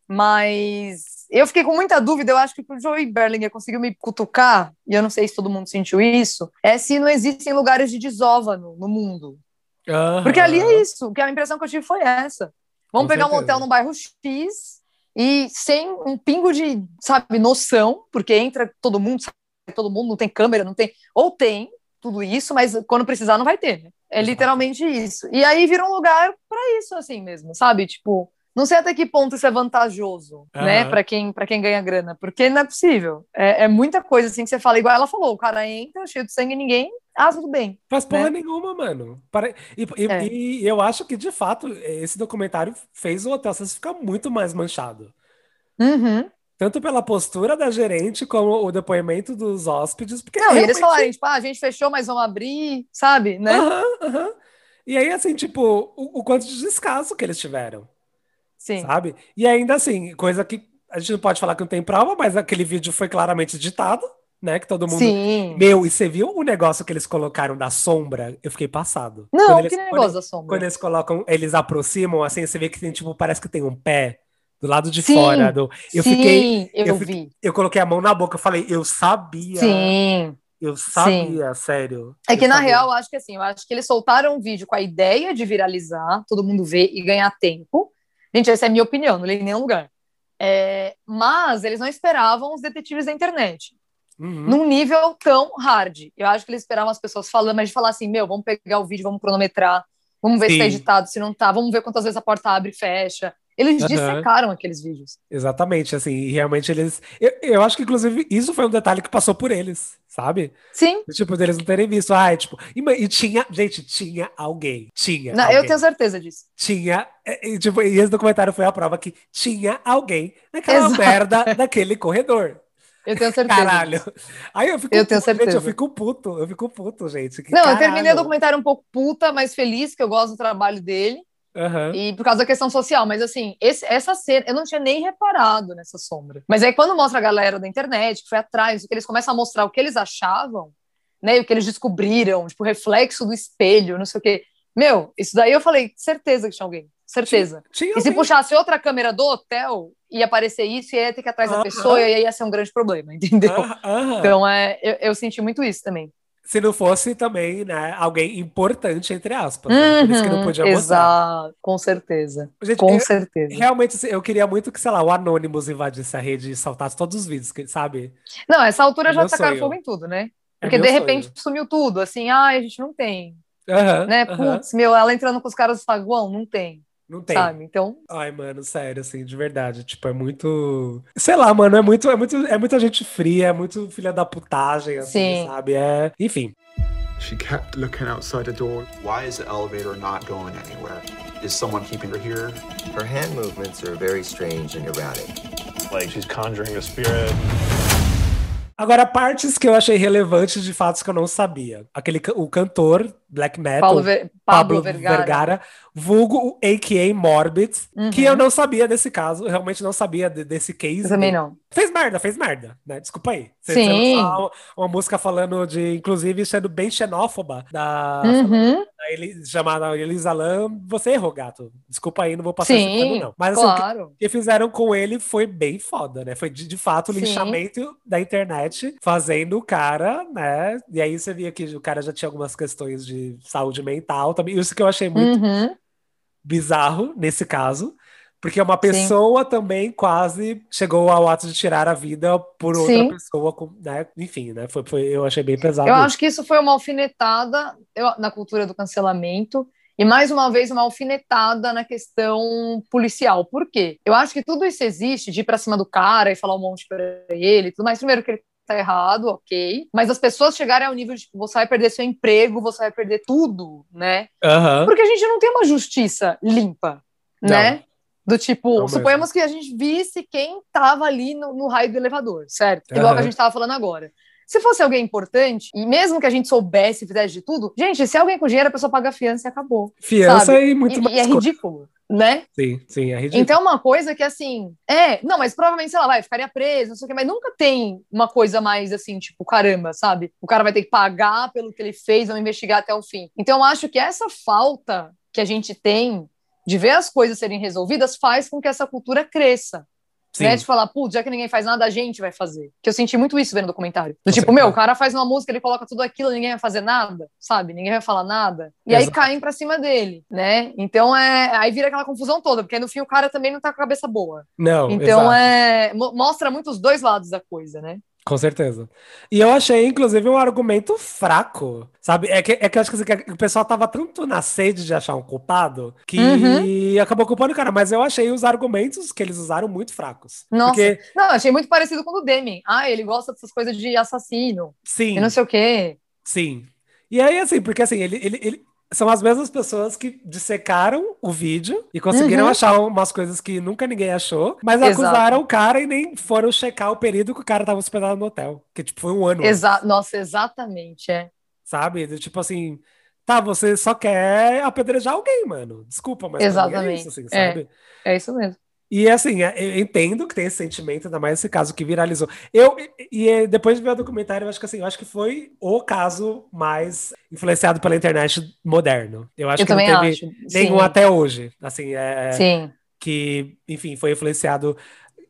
Mas eu fiquei com muita dúvida, eu acho que o Joey Berlinger conseguiu me cutucar, e eu não sei se todo mundo sentiu isso, é se não existem lugares de desova no, no mundo. Porque ali é isso, que a impressão que eu tive foi essa. Vamos Com pegar um certeza. motel no bairro X e sem um pingo de, sabe, noção, porque entra todo mundo, sai todo mundo, não tem câmera, não tem. Ou tem tudo isso, mas quando precisar não vai ter, né? É literalmente isso. E aí vira um lugar para isso, assim mesmo, sabe? Tipo, não sei até que ponto isso é vantajoso, né, Aham. para quem, pra quem ganha grana, porque não é possível. É, é muita coisa assim que você fala, igual ela falou, o cara entra cheio de sangue e ninguém. Ah, tudo bem. Faz porra né? nenhuma, mano. E, e- É. e eu acho que, de fato, esse documentário fez o Hotel Cecil ficar muito mais manchado. Uhum. Tanto pela postura da gerente, como o depoimento dos hóspedes. Porque Não, e eles realmente- falarem, tipo, ah, a gente fechou, mas vamos abrir, sabe, né? Aham, aham. E aí, assim, tipo, o, o quanto de descaso que eles tiveram. Sim. sabe? E ainda assim, coisa que a gente não pode falar que não tem prova, mas aquele vídeo foi claramente editado, né? Que todo mundo. Sim. Meu, e você viu o negócio que eles colocaram da sombra? Eu fiquei passado. Não, Quando eles, que quando negócio eles- da sombra. Quando eles colocam, eles aproximam, assim, você vê que tem, tipo, parece que tem um pé do lado de Sim, fora. Do... Eu Sim, fiquei. eu, eu vi. Eu coloquei a mão na boca, eu falei, eu sabia. Sim. Eu sabia, sério. É que, na sabia. real, eu acho que assim, eu acho que eles soltaram um vídeo com a ideia de viralizar, todo mundo ver e ganhar tempo. Gente, essa é a minha opinião, não li em nenhum lugar. É, mas eles não esperavam os detetives da internet. Uhum. num nível tão hard. Eu acho que eles esperavam as pessoas falando, mas de falar assim, meu, vamos pegar o vídeo, vamos cronometrar, vamos ver se tá Sim. editado, se não tá, vamos ver quantas vezes a porta abre e fecha. Eles Aham. dissecaram aqueles vídeos. Exatamente, assim, realmente eles. Eu, eu acho que, inclusive, isso foi um detalhe que passou por eles, sabe? Sim, Tipo, deles não terem visto. Ah, tipo, e, e tinha, gente, tinha alguém. Tinha. não, eu alguém. tenho certeza disso. Tinha. E, tipo, e esse documentário foi a prova que tinha alguém naquela Exato. merda daquele corredor. Eu tenho certeza. Caralho. Aí eu fico Eu tenho puto, gente, certeza. eu fico puto, eu fico puto, gente. que Não, eu caralho. terminei o documentário um pouco puta, mas feliz, que eu gosto do trabalho dele, Aham. e por causa da questão social. Mas assim, esse- essa cena, eu não tinha nem reparado nessa sombra. Mas aí quando mostra a galera da internet, que foi atrás, que eles começam a mostrar o que eles achavam, né, e o que eles descobriram, tipo, o reflexo do espelho, não sei o quê. Meu, isso daí eu falei, certeza que tinha alguém. Certeza. Tinha E se alguém. puxasse outra câmera do hotel, ia aparecer isso e ia ter que ir atrás da Aham. pessoa e aí ia ser um grande problema, entendeu? Então, é, eu, eu senti muito isso também. Se não fosse também, né, alguém importante, entre aspas. né? Por isso que não Uhum, podia mostrar. Exato, com certeza. Gente, Com eu- certeza. Realmente, assim, eu queria muito que, sei lá, o Anonymous invadisse a rede e saltasse todos os vídeos, sabe? Não, essa altura É já tacaram sonho. fogo em tudo, né? É Porque meu de sonho. repente sumiu tudo, assim, ah, a gente não tem, Aham, né? Putz, meu, ela entrando com os caras do saguão, não tem, Não tem. sabe? Então, Ai, mano, sério, assim, de verdade. Tipo, é muito. Sei lá, mano, é muito, é muito, é muita gente fria, é muito filha da putagem, assim, Sim. sabe? É. Enfim. She kept looking outside the door. Why is the elevator not going anywhere? Is someone keeping her here? Her hand movements are very strange and erratic. Like she's conjuring a spirit. Agora, partes que eu achei relevantes de fatos que eu não sabia. Aquele, o cantor black metal, Ver- Pablo, Vergara. vulgo o a.k.a. Morbid, que Uhum. eu não sabia desse caso, realmente não sabia de- desse case. Eu também não. Fez merda, fez merda, né? Desculpa aí. Você, Sim. você uma, uma música falando de, inclusive, sendo bem xenófoba, da, Uhum, da Eli- chamada Elisa Lam, você errou, gato. Desculpa aí, não vou passar esse sim, não. Mas assim, o que- claro. o que fizeram com ele foi bem foda, né? Foi de, de fato o linchamento da internet fazendo o cara, né? E aí você via que o cara já tinha algumas questões de saúde mental também. Isso que eu achei muito Uhum, bizarro nesse caso. Porque uma pessoa também quase chegou ao ato de tirar a vida por outra Sim. pessoa, né? Enfim, né? Foi, foi- eu achei bem pesado. Eu isso. acho que isso foi uma alfinetada eu- na cultura do cancelamento E mais uma vez, uma alfinetada na questão policial. Por quê? Eu acho que tudo isso existe de ir pra cima do cara e falar um monte pra ele, tudo mais. Primeiro, que ele tá errado, ok. Mas as pessoas chegarem ao nível de tipo, você vai perder seu emprego, você vai perder tudo, né? Aham. Porque a gente não tem uma justiça limpa, Não. né? Do tipo, Não suponhamos que a gente visse quem tava ali no, no raio do elevador, certo? Igual Aham. que a gente tava falando agora. Se fosse alguém importante, e mesmo que a gente soubesse e fizesse de tudo, gente, se é alguém com dinheiro, a pessoa paga a fiança e acabou. Fiança sabe? e muito E, mais e é ridículo, né? Sim, sim, é ridículo. Então, uma coisa que assim, é, não, mas provavelmente, sei lá, vai, ficaria preso, não sei o quê, mas nunca tem uma coisa mais assim, tipo, caramba, sabe? O cara vai ter que pagar pelo que ele fez, vão investigar até o fim. Então, eu acho que essa falta que a gente tem de ver as coisas serem resolvidas faz com que essa cultura cresça. Sim. Né, de falar, putz, já que ninguém faz nada, a gente vai fazer. Que eu senti muito isso vendo o documentário. Do tipo, meu, o cara faz uma música, ele coloca tudo aquilo, ninguém vai fazer nada, sabe? Ninguém vai falar nada. E aí Exato. caem pra cima dele, né? Então é. Aí vira aquela confusão toda, porque aí no fim o cara também não tá com a cabeça boa. Não, Então exato. é. mo- Mostra muito os dois lados da coisa, né? Com certeza. E eu achei, inclusive, um argumento fraco, sabe? É que, é que eu acho que, assim, que o pessoal tava tanto na sede de achar um culpado que Uhum. acabou culpando o cara. Mas eu achei os argumentos que eles usaram muito fracos. Nossa. Porque, Não, achei muito parecido com o do Demi. Ah, ele gosta dessas coisas de assassino. sim, E não sei o quê. sim. E aí, assim, porque assim, ele, ele, ele- são as mesmas pessoas que dissecaram o vídeo e conseguiram Uhum. achar umas coisas que nunca ninguém achou, mas Exato. acusaram o cara e nem foram checar o período que o cara tava hospedado no hotel. Que, tipo, foi um ano. antes. Exa Nossa, exatamente, é. Sabe? Tipo assim, tá, você só quer apedrejar alguém, mano. Desculpa, mas mim é Exatamente. isso, assim, É. sabe? É isso mesmo. E assim, é, eu entendo que tem esse sentimento, ainda mais esse caso que viralizou. Eu, e, e, é, depois de ver o documentário, eu acho que assim, eu acho que foi o caso mais influenciado pela internet moderno. Eu acho eu que não teve acho. nenhum Sim. até hoje. Assim, é, Sim. que, enfim, foi influenciado.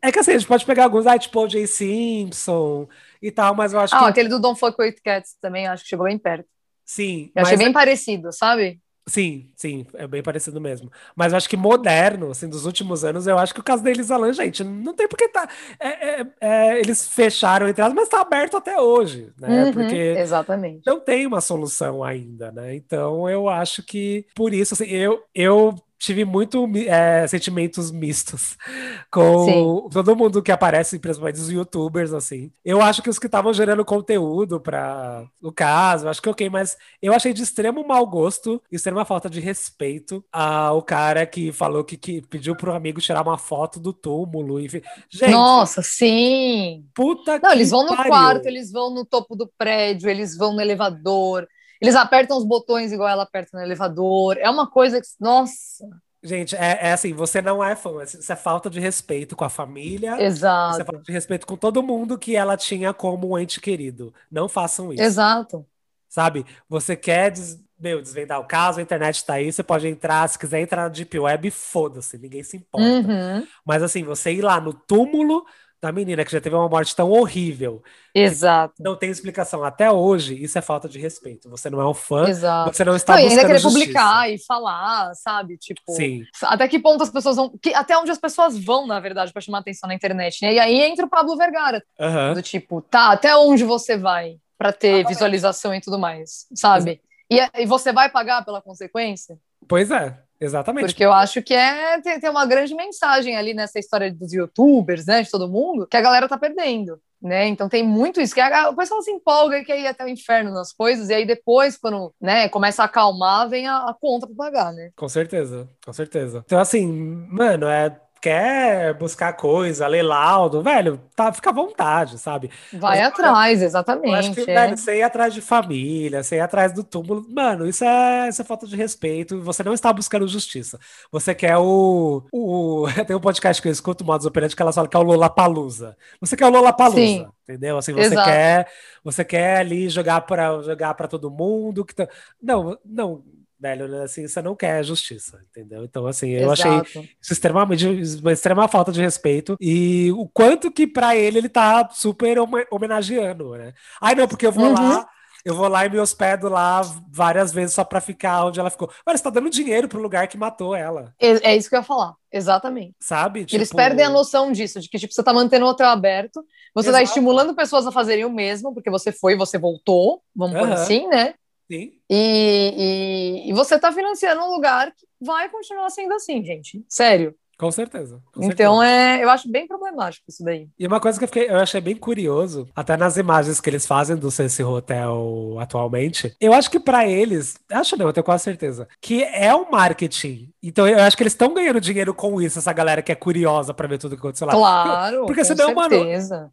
É que assim, a gente pode pegar alguns, ah, tipo o Jay Simpson e tal, mas eu acho Ah, que aquele do Don't Fuck With Cats também, acho que chegou bem perto. sim. Eu achei bem parecido, sabe? Sim, sim, é bem parecido mesmo. Mas eu acho que moderno, assim, dos últimos anos, eu acho que o caso da Elisalan, gente, não tem porque tá. é- é- é, eles fecharam entre elas, mas tá aberto até hoje, né? Uhum, Porque Exatamente. não tem uma solução ainda, né? Então eu acho que por isso, assim, eu, eu tive muito é, sentimentos mistos com todo mundo que aparece, principalmente os youtubers, assim. Eu acho que os que estavam gerando conteúdo para o caso, acho que ok, mas eu achei de extremo mau gosto, extrema falta de respeito ao cara que falou que, que pediu pro amigo tirar uma foto do túmulo. Enfim. Gente, Nossa, sim. puta Não, eles vão no pariu. quarto, eles vão no topo do prédio, eles vão no elevador, eles apertam os botões igual ela aperta no elevador. É uma coisa que, nossa, Gente, é, é assim, você não é fã, isso é falta de respeito com a família, isso é exato. falta de respeito com todo mundo que ela tinha como um ente querido. Não façam isso, Exato. sabe? Você quer des- meu, desvendar o caso, a internet tá aí, você pode entrar, se quiser entrar na Deep Web, foda-se, ninguém se importa. Uhum, Mas assim, você ir lá no túmulo da menina que já teve uma morte tão horrível, exato. não tem explicação até hoje, isso é falta de respeito. Você não é um fã, Exato. você não está Não, e ainda buscando querer justiça. publicar e falar, sabe? Tipo, Sim, até que ponto as pessoas vão. que- até onde as pessoas vão, na verdade, para chamar atenção na internet, né? E aí entra o Pablo Vergara, aham. do tipo, tá, até onde você vai para ter visualização e tudo mais, sabe? E, e você vai pagar pela consequência? Pois é, exatamente. Porque eu acho que é tem, tem uma grande mensagem ali nessa história dos youtubers, né, de todo mundo, que a galera tá perdendo, né? Então tem muito isso, que a, o pessoal se empolga e quer ir até o inferno nas coisas, e aí depois, quando né, começa a acalmar, vem a, a conta pra pagar, né? Com certeza, com certeza. Então, assim, mano, é. Quer buscar coisa, ler laudo, velho, tá, fica à vontade, sabe? Vai Mas, atrás, Eu exatamente. acho que, é. velho, você ir atrás de família, você ir atrás do túmulo, mano, isso é, isso é falta de respeito. Você não está buscando justiça. Você quer o. o tem um podcast que eu escuto, Modos Operantes, que ela fala que é o Lollapalooza. Você quer o Lollapalooza, Sim. entendeu? Assim, você Exato. quer, você quer ali jogar para jogar para todo mundo. Que tá... Não, não, velho, né, assim, você não quer justiça, entendeu? Então, assim, eu achei Exato. isso é extremamente, uma extrema falta de respeito. E o quanto que pra ele ele tá super home- homenageando, né? Ai, não, porque eu vou Uhum. lá, eu vou lá e me hospedo lá várias vezes só pra ficar onde ela ficou. Mas você tá dando dinheiro pro lugar que matou ela, É, é isso que eu ia falar, exatamente. sabe? Eles Tipo, perdem a noção disso, de que tipo, você tá mantendo o hotel aberto, você tá Exato. estimulando pessoas a fazerem o mesmo, porque você foi e você voltou, vamos por Aham. assim, né? Sim. E, e, e você tá financiando um lugar que vai continuar sendo assim, gente. Sério. Com certeza. com Então certeza. é, eu acho bem problemático isso daí. E uma coisa que eu, fiquei, eu achei bem curioso, até nas imagens que eles fazem do Sense Hotel atualmente, eu acho que pra eles, acho não, eu tenho quase certeza, que é um marketing. Então eu acho que eles estão ganhando dinheiro com isso, essa galera que é curiosa pra ver tudo que aconteceu lá. Claro, Porque com senão, certeza. Mano,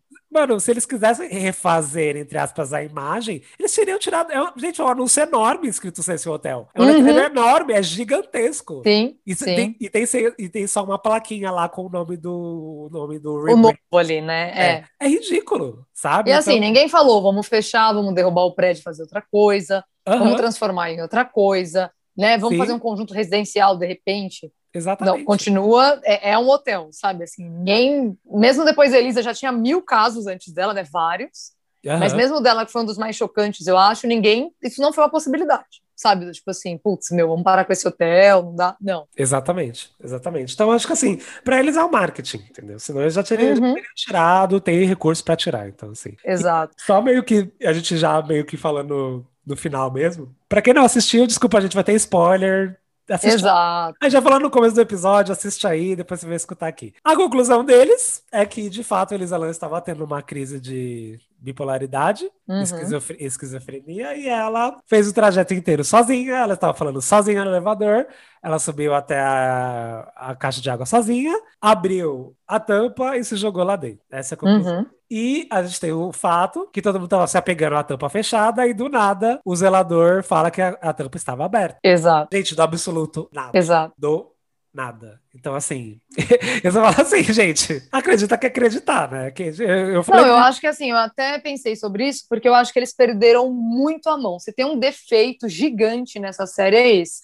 se eles quisessem refazer, entre aspas, a imagem, eles teriam tirado. É, um- gente, é um anúncio enorme escrito Sense Hotel. É um Uhum. enorme, é gigantesco. Sim, E, sim. tem, e, tem, e tem só uma plaquinha lá com o nome do o nome do o novo ali, né? É. É, é ridículo, sabe? E assim, Então- ninguém falou, vamos fechar, vamos derrubar o prédio e fazer outra coisa, Aham, vamos transformar em outra coisa, né? Vamos Sim. fazer um conjunto residencial de repente. Exatamente. Não, continua, é, é um hotel, sabe? Assim, ninguém. Mesmo depois da Elisa já tinha mil casos antes dela, né? Vários. Aham. Mas mesmo dela, que foi um dos mais chocantes, eu acho, ninguém. Isso não foi uma possibilidade, sabe? Tipo assim, putz, meu, vamos parar com esse hotel, não dá. Não. Exatamente, exatamente. Então, acho que assim, pra eles é o marketing, entendeu? Senão eles já teriam, já Uhum. teriam tirado, tem recurso pra tirar. Então, assim. Exato. Só meio que a gente já meio que falando no final mesmo. Pra quem não assistiu, desculpa, a gente vai ter spoiler. Assiste Exato. A gente já falou no começo do episódio, assiste aí, depois você vai escutar aqui. A conclusão deles é que, de fato, Elisa Lam estava tendo uma crise de bipolaridade, Uhum. esquizof- esquizofrenia, e ela fez o trajeto inteiro sozinha. Ela estava falando sozinha no elevador, ela subiu até a, a caixa de água sozinha, abriu a tampa e se jogou lá dentro. Essa é a conclusão. Uhum. E a gente tem o fato que todo mundo estava se apegando à tampa fechada, e do nada o zelador fala que a, a tampa estava aberta. Exato. Gente, do absoluto nada Exato. do nada. Então, assim, eu só falo assim, gente, acredita que acreditar, né? Que eu, eu falei Não, eu acho que assim, eu até pensei sobre isso, porque eu acho que eles perderam muito a mão. Se tem um defeito gigante nessa série, é esse.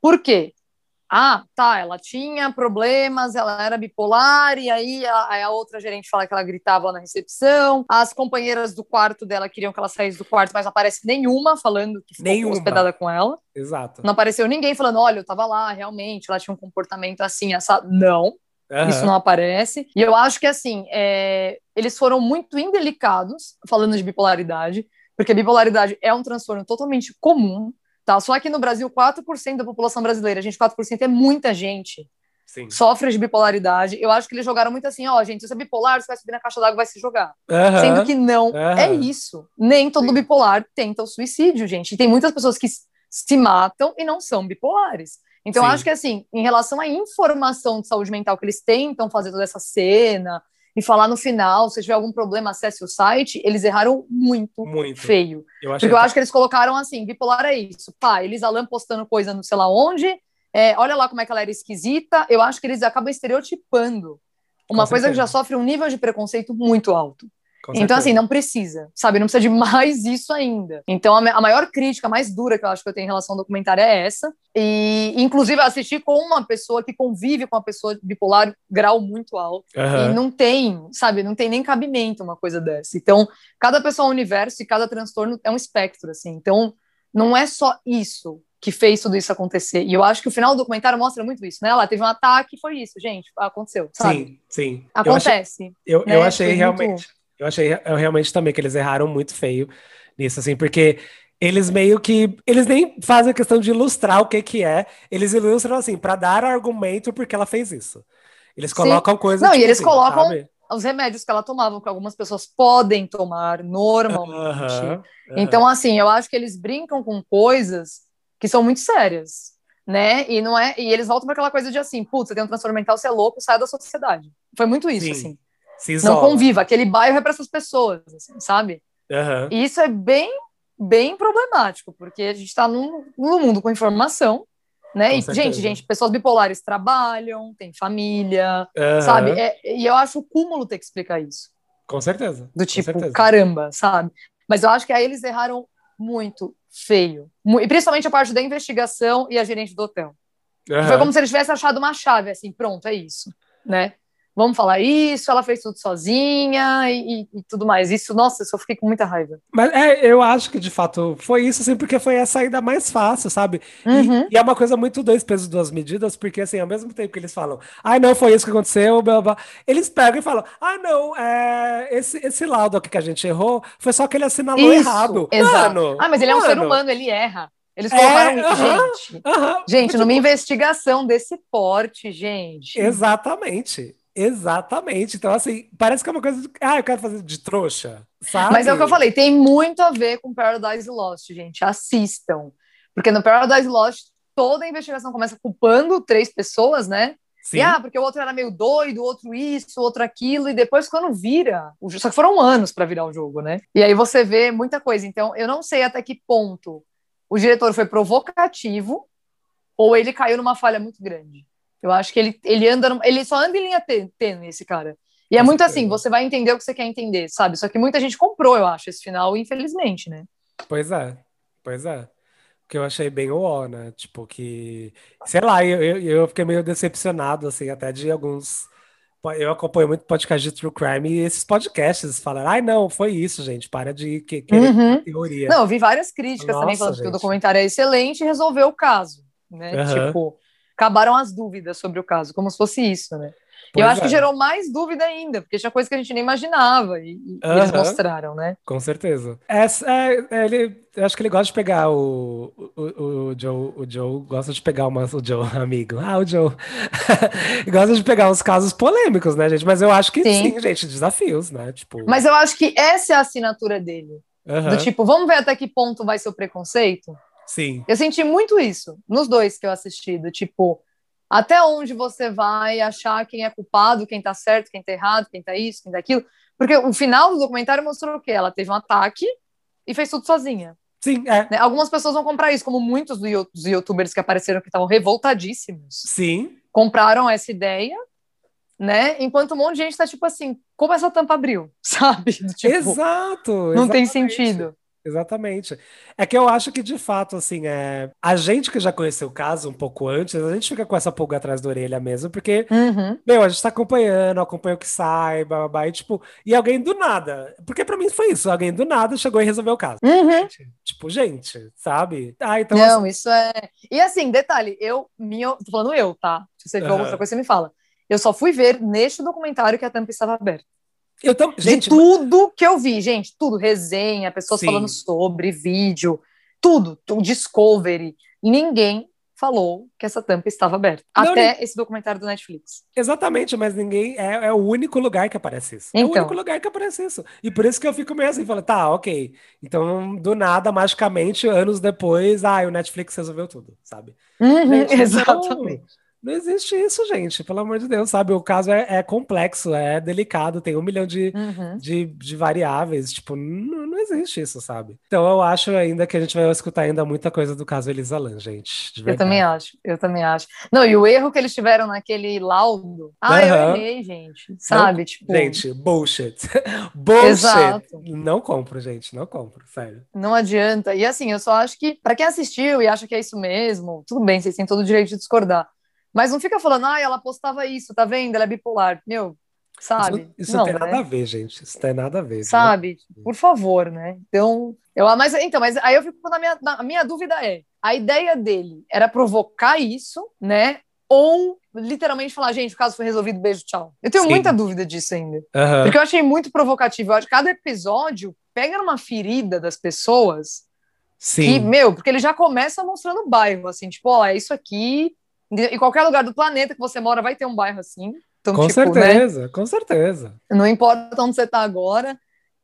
Por quê? Ah, tá, ela tinha problemas, ela era bipolar, e aí a, a outra gerente fala que ela gritava na recepção. As companheiras do quarto dela queriam que ela saísse do quarto, mas não aparece nenhuma falando que ficou Nenhuma. hospedada com ela. Exato. Não apareceu ninguém falando, olha, eu tava lá, realmente, ela tinha um comportamento assim, essa. Não, Aham. isso não aparece. E eu acho que, assim, é, eles foram muito indelicados falando de bipolaridade, porque bipolaridade é um transtorno totalmente comum, tá? Só que no Brasil, 4% da população brasileira, gente, 4% é muita gente, Sim. sofre de bipolaridade. Eu acho que eles jogaram muito assim, ó, gente, se você é bipolar, você vai subir na caixa d'água e vai se jogar. Sendo que não é isso. Nem todo bipolar tenta o suicídio, gente. E tem muitas pessoas que se matam e não são bipolares. Então, eu Sim. acho que, assim, em relação à informação de saúde mental que eles tentam fazer toda essa cena e falar no final, se tiver algum problema, acesse o site, eles erraram muito, Muito. feio. Eu Porque eu acho que eles colocaram assim, bipolar é isso. Pá, Elisa Lam postando coisa no sei lá onde, é, olha lá como é que ela era esquisita. Eu acho que eles acabam estereotipando uma coisa que já sofre um nível de preconceito muito alto. Então, assim, não precisa, sabe? Não precisa de mais isso ainda. Então, a, a maior crítica, a mais dura que eu acho que eu tenho em relação ao documentário é essa. E, inclusive, eu assisti com uma pessoa que convive com uma pessoa bipolar grau muito alto. Aham. E não tem, sabe? Não tem nem cabimento uma coisa dessa. Então, cada pessoa é um universo e cada transtorno é um espectro, assim. Então, não é só isso que fez tudo isso acontecer. E eu acho que o final do documentário mostra muito isso, né? Ela teve um ataque, foi isso, gente. Aconteceu, sabe? Sim, sim. Eu achei, Acontece. eu, né? eu achei Foi muito- realmente. Eu achei eu realmente também que eles erraram muito feio nisso, assim, porque eles meio que. Eles nem fazem a questão de ilustrar o que que é, eles ilustram assim, para dar argumento porque ela fez isso. Eles Sim. colocam coisas. Não, e tipo eles assim, colocam sabe? os remédios que ela tomava, que algumas pessoas podem tomar normalmente. Então, assim, eu acho que eles brincam com coisas que são muito sérias, né? E não é, e eles voltam para aquela coisa de assim, putz, você tem um transtorno mental, você é louco, sai da sociedade. Foi muito isso, Sim. assim. Não conviva, aquele bairro é para essas pessoas, assim, sabe? Aham. E isso é bem, bem problemático, porque a gente está num, num mundo com informação, né? Com e, certeza. gente, gente, pessoas bipolares trabalham, têm família, Aham. sabe? É- e eu acho o cúmulo ter que explicar isso. Com certeza. Do tipo, certeza. caramba, sabe? Mas eu acho que aí eles erraram muito feio. E principalmente a parte da investigação e a gerente do hotel. Aham. Foi como se eles tivessem achado uma chave, assim, pronto, é isso, né? Vamos falar isso, ela fez tudo sozinha e, e, tudo mais. Isso, nossa, eu só fiquei com muita raiva. Mas é, eu acho que de fato foi isso, assim, porque foi a saída mais fácil, sabe? Uhum. E, e, é uma coisa muito dois pesos, duas medidas, porque assim, ao mesmo tempo que eles falam, ai, ah, não, foi isso que aconteceu, blá, blá, eles pegam e falam, ah, não, é, esse, esse laudo aqui que a gente errou foi só que ele assinalou isso, errado. Exato. Mano, ah, mas ele mano. é um ser humano, ele erra. Eles colocaram. É, uh -huh, gente, uh -huh. gente, tipo, numa investigação desse porte, gente. Exatamente. Exatamente. Então, assim, parece que é uma coisa. De... Ah, eu quero fazer de trouxa. Sabe? Mas é o que eu falei, tem muito a ver com Paradise Lost, gente. Assistam. Porque no Paradise Lost, toda a investigação começa culpando três pessoas, né? Sim. E ah, porque o outro era meio doido, o outro isso, o outro aquilo, e depois quando vira, só que foram anos para virar o jogo, né? E aí você vê muita coisa. Então, eu não sei até que ponto o diretor foi provocativo ou ele caiu numa falha muito grande. Eu acho que ele, ele anda, ele só anda em linha tênue, esse cara. E é muito assim, você vai entender o que você quer entender, sabe? Só que muita gente comprou, eu acho, esse final, infelizmente, né? Pois é, pois é. Que eu achei bem o né? Tipo, que. Sei lá, eu, eu, eu fiquei meio decepcionado, assim, até de alguns eu acompanho muito podcast de True Crime e esses podcasts falaram, ai não, foi isso, gente, para de que, querer uhum. teoria. Não, eu vi várias críticas Nossa, também falando gente. que o documentário é excelente e resolveu o caso, né? Uhum. Tipo, acabaram as dúvidas sobre o caso, como se fosse isso, né? E eu acho é. que gerou mais dúvida ainda, porque tinha coisa que a gente nem imaginava e, e uhum. eles mostraram, né? Com certeza. Essa, é, é, ele, eu acho que ele gosta de pegar o, o, o, Joe, o Joe gosta de pegar uma, o Joe, amigo. Ah, o Joe. gosta de pegar uns casos polêmicos, né, gente? Mas eu acho que sim, sim gente, desafios, né? Tipo... Mas eu acho que essa é a assinatura dele. Uhum. Do tipo, vamos ver até que ponto vai ser o preconceito? Sim. Eu senti muito isso nos dois que eu assisti, do tipo, até onde você vai achar quem é culpado, quem tá certo, quem tá errado, quem tá isso, quem tá aquilo. Porque o final do documentário mostrou o quê? Ela teve um ataque e fez tudo sozinha. Sim, é. Né? Algumas pessoas vão comprar isso, como muitos dos youtubers que apareceram que estavam revoltadíssimos. Sim. Compraram essa ideia, né? Enquanto um monte de gente tá tipo assim, como essa tampa abriu, sabe? Tipo, Exato. Não tem sentido. Exatamente. É que eu acho que, de fato, assim, é... a gente que já conheceu o caso um pouco antes, a gente fica com essa pulga atrás da orelha mesmo, porque, uhum. meu, a gente tá acompanhando, acompanha o que sai, blá, blá, blá, e, tipo, e alguém do nada. Porque para mim foi isso, alguém do nada chegou e resolveu o caso. Uhum. Gente, tipo, gente, sabe? Ah, então, Não, assim... isso é. E assim, detalhe, eu, minha, tô falando eu, tá? Se você viu uhum. outra coisa, você me fala. Eu só fui ver neste documentário que a tampa estava aberta. Eu tam... gente, de tudo que eu vi, gente, tudo, resenha, pessoas Sim. falando sobre, vídeo, tudo, tudo, discovery. Ninguém falou que essa tampa estava aberta. Não, até esse documentário do Netflix. Exatamente, mas ninguém. É, é, o único lugar que aparece isso. Então. É o então. único lugar que aparece isso. E por isso que eu fico meio assim, falo, tá, ok. Então, do nada, magicamente, anos depois, ah, o Netflix resolveu tudo, sabe? Uhum, gente, exatamente. Então, não existe isso, gente, pelo amor de Deus, sabe? O caso é, é complexo, é delicado, tem um milhão de, uhum. de, de, variáveis, tipo, não, não, existe isso, sabe? Então eu acho ainda que a gente vai escutar ainda muita coisa do caso Elisa Lam, gente. Eu também acho, eu também acho. Não, e o erro que eles tiveram naquele laudo, ah, uhum. eu errei, gente, sabe? Não, tipo... Gente, bullshit. bullshit. Exato. Não compro, gente, não compro, sério. Não adianta. E assim, eu só acho que, para quem assistiu e acha que é isso mesmo, tudo bem, vocês têm todo o direito de discordar. Mas não fica falando, ah, ela postava isso, tá vendo? Ela é bipolar. Meu, sabe? Isso, isso não, tem né? nada a ver, gente. Isso tem nada a ver. Sabe? Né? Por favor, né? Então, eu, mas, então, mas aí eu fico na minha, na, a minha dúvida é, a ideia dele era provocar isso, né? Ou literalmente falar, gente, o caso foi resolvido, beijo, tchau. Eu tenho Sim. muita dúvida disso ainda. Uhum. Porque eu achei muito provocativo. Eu acho que cada episódio pega numa ferida das pessoas. Sim. Que, meu, porque ele já começa mostrando o bairro, assim, tipo, ó, é isso aqui, em qualquer lugar do planeta que você mora vai ter um bairro assim. Então, com tipo, né, certeza, né? com certeza. Não importa onde você está agora.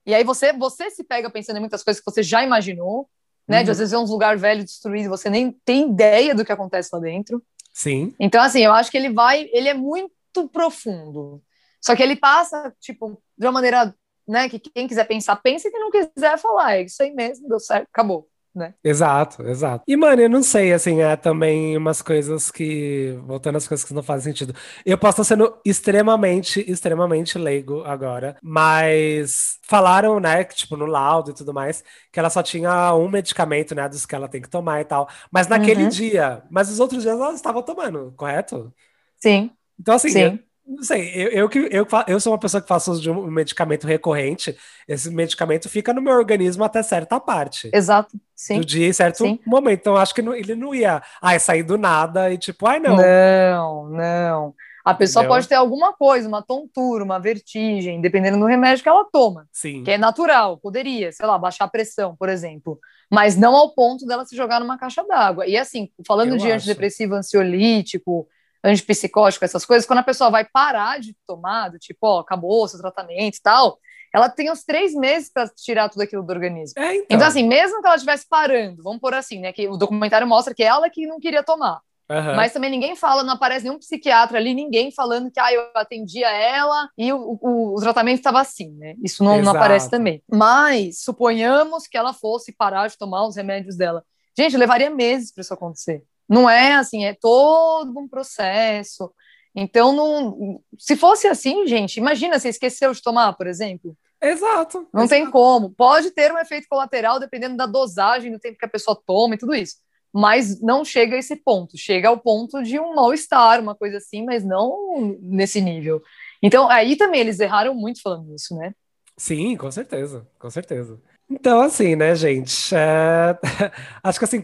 E aí você, você se pega pensando em muitas coisas que você já imaginou, né? Uhum. De às vezes ver uns lugar velho destruído, você nem tem ideia do que acontece lá dentro. Sim. Então, assim, eu acho que ele vai, ele é muito profundo. Só que ele passa, tipo, de uma maneira, né, que quem quiser pensar, pensa e quem não quiser falar, é isso aí mesmo, deu certo, acabou né? Exato, exato. E, mano, eu não sei, assim, é também umas coisas que. Voltando às coisas que não fazem sentido. Eu posso estar sendo extremamente, extremamente leigo agora, mas falaram, né, que, tipo, no laudo e tudo mais, que ela só tinha um medicamento, né, dos que ela tem que tomar e tal. Mas naquele uhum. dia, mas os outros dias ela estava tomando, correto? Sim. Então, assim, Sim Não sei, eu, eu, que- eu, eu sou uma pessoa que faço uso de um medicamento recorrente. Esse medicamento fica no meu organismo até certa parte. Exato, sim. Do dia em certo Sim. momento. Então, acho que não- ele não ia ai, sair do nada e tipo, ai, não. Não, não. A pessoa Entendeu? pode ter alguma coisa, uma tontura, uma vertigem, dependendo do remédio que ela toma, Sim. que é natural, poderia, sei lá, baixar a pressão, por exemplo, mas não ao ponto dela se jogar numa caixa d'água. E assim, falando Eu de acho. antidepressivo, ansiolítico, antipsicótico, essas coisas, quando a pessoa vai parar de tomar, do tipo, ó, acabou o seu tratamento e tal, ela tem uns três meses para tirar tudo aquilo do organismo. É, então. Então, assim, mesmo que ela estivesse parando, vamos por assim, né? Que o documentário mostra que ela que não queria tomar. Aham. Mas também ninguém fala, não aparece nenhum psiquiatra ali, ninguém falando que ah, eu atendia ela e o, o, o tratamento estava assim, né? Isso não, não aparece também. Mas suponhamos que ela fosse parar de tomar os remédios dela. Gente, levaria meses para isso acontecer. Não é assim, é todo um processo. Então, não, se fosse assim, gente, imagina, você esqueceu de tomar, por exemplo. Exato. Não tem como. Pode ter um efeito colateral dependendo da dosagem, do tempo que a pessoa toma e tudo isso. Mas não chega a esse ponto. Chega ao ponto de um mal-estar, uma coisa assim, mas não nesse nível. Então, aí também eles erraram muito falando isso, né? Sim, com certeza, com certeza. Então, assim, né, gente? é, Acho que assim,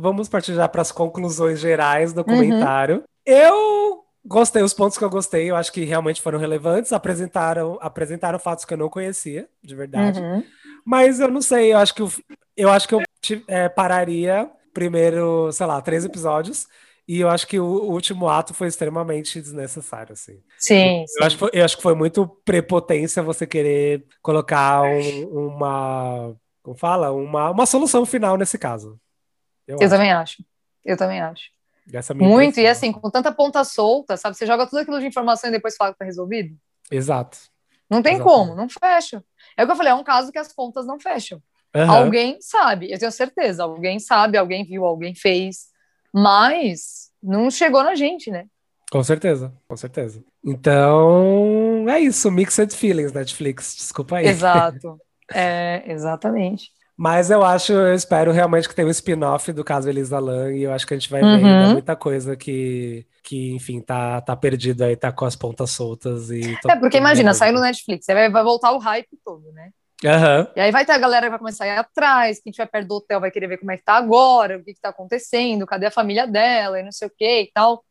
vamos partir já para as conclusões gerais do Uhum. documentário. Eu gostei, os pontos que eu gostei, eu acho que realmente foram relevantes, apresentaram, apresentaram fatos que eu não conhecia, de verdade. Uhum. Mas eu não sei, eu acho que eu, eu acho que eu é, pararia primeiro, sei lá, três episódios. E eu acho que o, último ato foi extremamente desnecessário, assim. Sim, sim. Eu acho, que foi- eu acho que foi muito prepotência você querer colocar um- uma. Como fala? Uma, uma solução final nesse caso. Eu, Eu acho. também acho. Eu também acho. É Muito, e assim, com tanta ponta solta, sabe? Você joga tudo aquilo de informação e depois fala que tá resolvido. Exato. Não tem Exatamente. como, não fecha. É o que eu falei, é um caso que as pontas não fecham. Aham. Alguém sabe, eu tenho certeza. Alguém sabe, alguém viu, alguém fez, mas não chegou na gente, né? Com certeza, com certeza. Então, é isso. Mixed feelings, Netflix. Desculpa aí. Exato. É, exatamente. Mas eu acho, eu espero realmente que tenha um spin-off do caso Elisa Lam e eu acho que a gente vai ver Uhum. ainda muita coisa que, que enfim, tá, tá perdido aí, tá com as pontas soltas e... É, porque imagina, saiu no Netflix, aí vai voltar o hype todo, né? Aham, E aí vai ter a galera que vai começar a ir atrás, quem estiver perto do hotel vai querer ver como é que tá agora, o que que tá acontecendo, cadê a família dela e não sei o que e tal.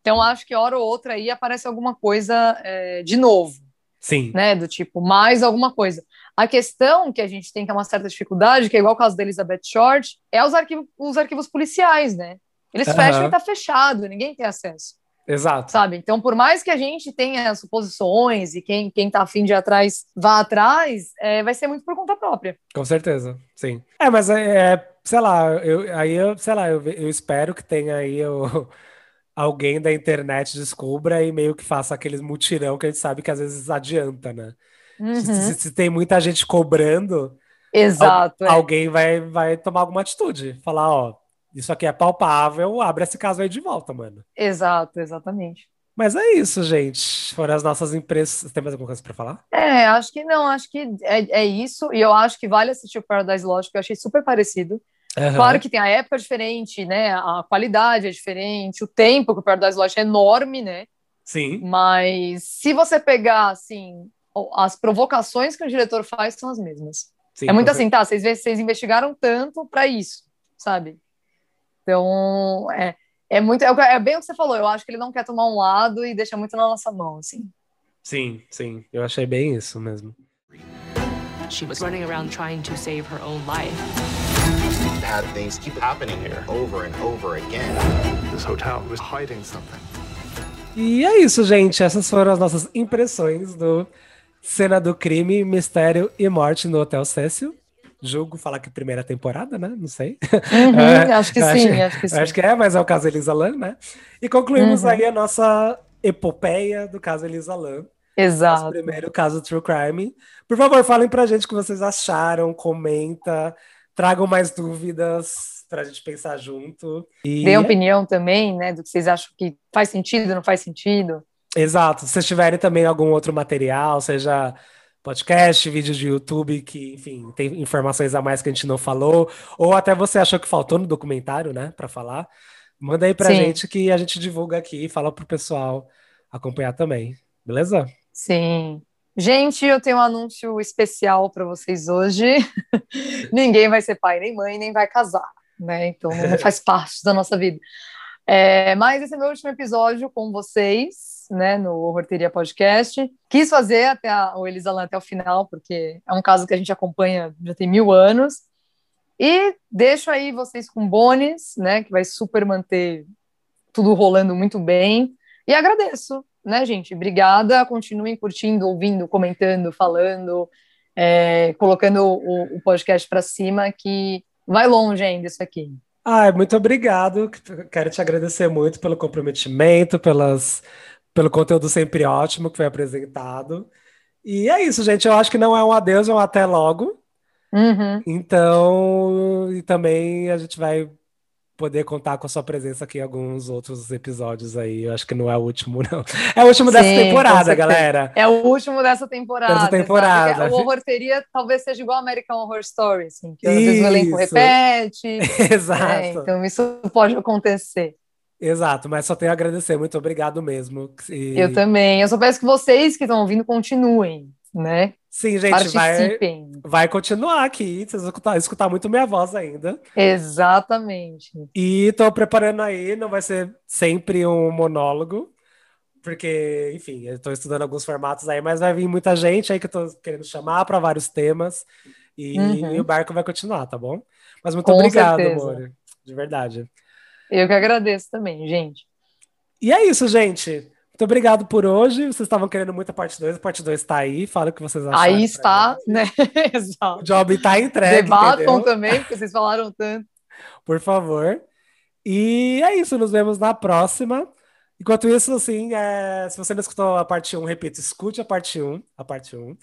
Então acho que hora ou outra aí aparece alguma coisa é, de novo. sim. né? Do tipo, mais alguma coisa. A questão que a gente tem que é uma certa dificuldade, que é igual o caso da Elizabeth Short, é os arquivos, os arquivos policiais, né? Eles Aham. fecham e tá fechado, ninguém tem acesso, Exato. sabe? Então, por mais que a gente tenha suposições e quem, quem tá afim de ir atrás vá atrás, é, vai ser muito por conta própria. Com certeza, sim. É, mas é, é, sei lá, eu, aí eu, sei lá, eu, eu espero que tenha aí o, alguém da internet descubra e meio que faça aqueles mutirão que a gente sabe que às vezes adianta, né? Se, Uhum. se- se tem muita gente cobrando, Exato. al- é. alguém vai, vai tomar alguma atitude. Falar, ó, isso aqui é palpável, abre esse caso aí de volta, mano. Exato, exatamente. Mas é isso, gente. Foram as nossas impressões. Tem mais alguma coisa pra falar? É, acho que não, acho que é, é isso, e eu acho que vale assistir o Paradise Lost, que eu achei super parecido. Aham. Claro que tem a época diferente, né? A qualidade é diferente, o tempo que o Paradise Lost é enorme, né? Sim, Mas se você pegar, assim, as provocações que o diretor faz são as mesmas. sim. é muito assim, tá? Vocês, vocês investigaram tanto para isso, sabe? Então, é, é muito. É, é bem o que você falou. Eu acho que ele não quer tomar um lado e deixa muito na nossa mão, assim. Sim, sim. Eu achei bem isso mesmo. She was running around trying to save her own life. Had things keep happening here over and over again. This hotel was hiding something. E é isso, gente. Essas foram as nossas impressões do Cena do Crime, Mistério e Morte no Hotel Cécio. Julgo falar que primeira temporada, né? Não sei. Uhum, É, acho que eu sim, acho que sim. Acho que é, mas é o caso Elisa Lam, né? E concluímos Uhum. aí a nossa epopeia do caso Elisa Lam. Nosso Exato. primeiro caso True Crime. Por favor, falem pra gente o que vocês acharam, comenta, tragam mais dúvidas pra gente pensar junto. E Dê opinião também, né? Do que vocês acham que faz sentido, não faz sentido. Exato. Se vocês tiverem também algum outro material, seja podcast, vídeo de YouTube, que, enfim, tem informações a mais que a gente não falou, ou até você achou que faltou no documentário, né, pra falar, manda aí pra Sim. gente que a gente divulga aqui e fala pro pessoal acompanhar também. Beleza? Sim. Gente, eu tenho um anúncio especial para vocês hoje. Ninguém vai ser pai nem mãe, nem vai casar, né? Então não faz parte da nossa vida. É, mas esse é meu último episódio com vocês, né, no Horteria Podcast. Quis fazer até a, o Elisalan até o final, porque é um caso que a gente acompanha já tem mil anos. E deixo aí vocês com Bones, né, que vai super manter tudo rolando muito bem. E agradeço, né, gente? Obrigada. Continuem curtindo, ouvindo, comentando, falando, é, colocando o, o podcast para cima, que vai longe ainda isso aqui. Ai, muito obrigado. Quero te agradecer muito pelo comprometimento, pelas, pelo conteúdo sempre ótimo que foi apresentado. E é isso, gente. Eu acho que não é um adeus, é um até logo. Uhum. Então, e também a gente vai poder contar com a sua presença aqui em alguns outros episódios aí. Eu acho que não é o último, não. É o último Sim, dessa temporada, galera. É o último dessa temporada. Dessa temporada. O horror teria, talvez seja igual American Horror Story, assim, que às vezes o elenco repete. Exato. É, então isso pode acontecer. Exato, mas só tenho a agradecer. Muito obrigado mesmo. E... Eu também. Eu só peço que vocês que estão ouvindo continuem, né? Sim, gente, vai, vai continuar aqui. Vocês vão escutar, escutar muito minha voz ainda. Exatamente. E tô preparando aí, não vai ser sempre um monólogo, porque, enfim, eu tô estudando alguns formatos aí, mas vai vir muita gente aí que eu tô querendo chamar para vários temas. E, uhum. e, o barco vai continuar, tá bom? Mas muito Com obrigado, amor. De verdade. Eu que agradeço também, gente. E é isso, gente. Muito obrigado por hoje. Vocês estavam querendo muito a parte 2. A parte 2 está aí. Fala o que vocês acharam. Aí está, né? Exato. O job está entregue. Debatam entendeu? também, porque vocês falaram tanto. Por favor. E é isso. Nos vemos na próxima. Enquanto isso, assim, é... se você não escutou a parte 1, repito, escute a parte 1. A parte 1.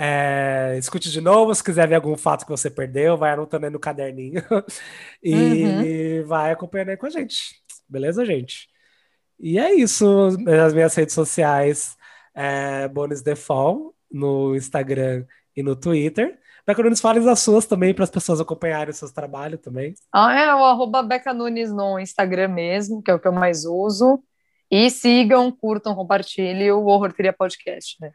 É, escute de novo, se quiser ver algum fato que você perdeu, vai anotando aí no caderninho e uhum. vai acompanhando aí com a gente. Beleza, gente? E é isso. Nas minhas redes sociais, é Bones Default, no Instagram e no Twitter. Beca Nunes, fale as suas também, para as pessoas acompanharem o seu trabalho também. Ah, é o arroba Beca Nunes no Instagram mesmo, que é o que eu mais uso. E sigam, curtam, compartilhem o Horror Teria Podcast, né?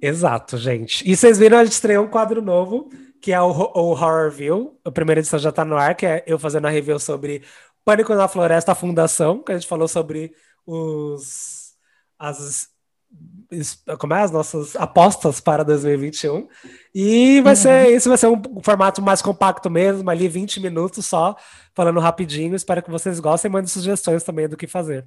Exato, gente. E vocês viram, a gente estreou um quadro novo, que é o, o Horror View. A primeira edição já está no ar, que é eu fazendo a review sobre Pânico na Floresta, a Fundação, que a gente falou sobre os as como é, as nossas apostas para 2021. E vai uhum. ser esse vai ser um formato mais compacto mesmo, ali 20 minutos só, falando rapidinho. Espero que vocês gostem, mandem sugestões também do que fazer.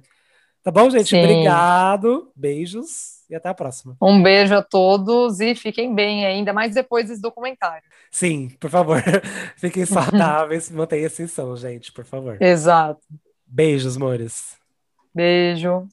Tá bom, gente? Sim. Obrigado. Beijos e até a próxima. Um beijo a todos e fiquem bem, ainda mais depois desse documentário. Sim, por favor. fiquem saudáveis, mantenham a ascensão, gente, por favor. Exato. Beijos, amores. Beijo.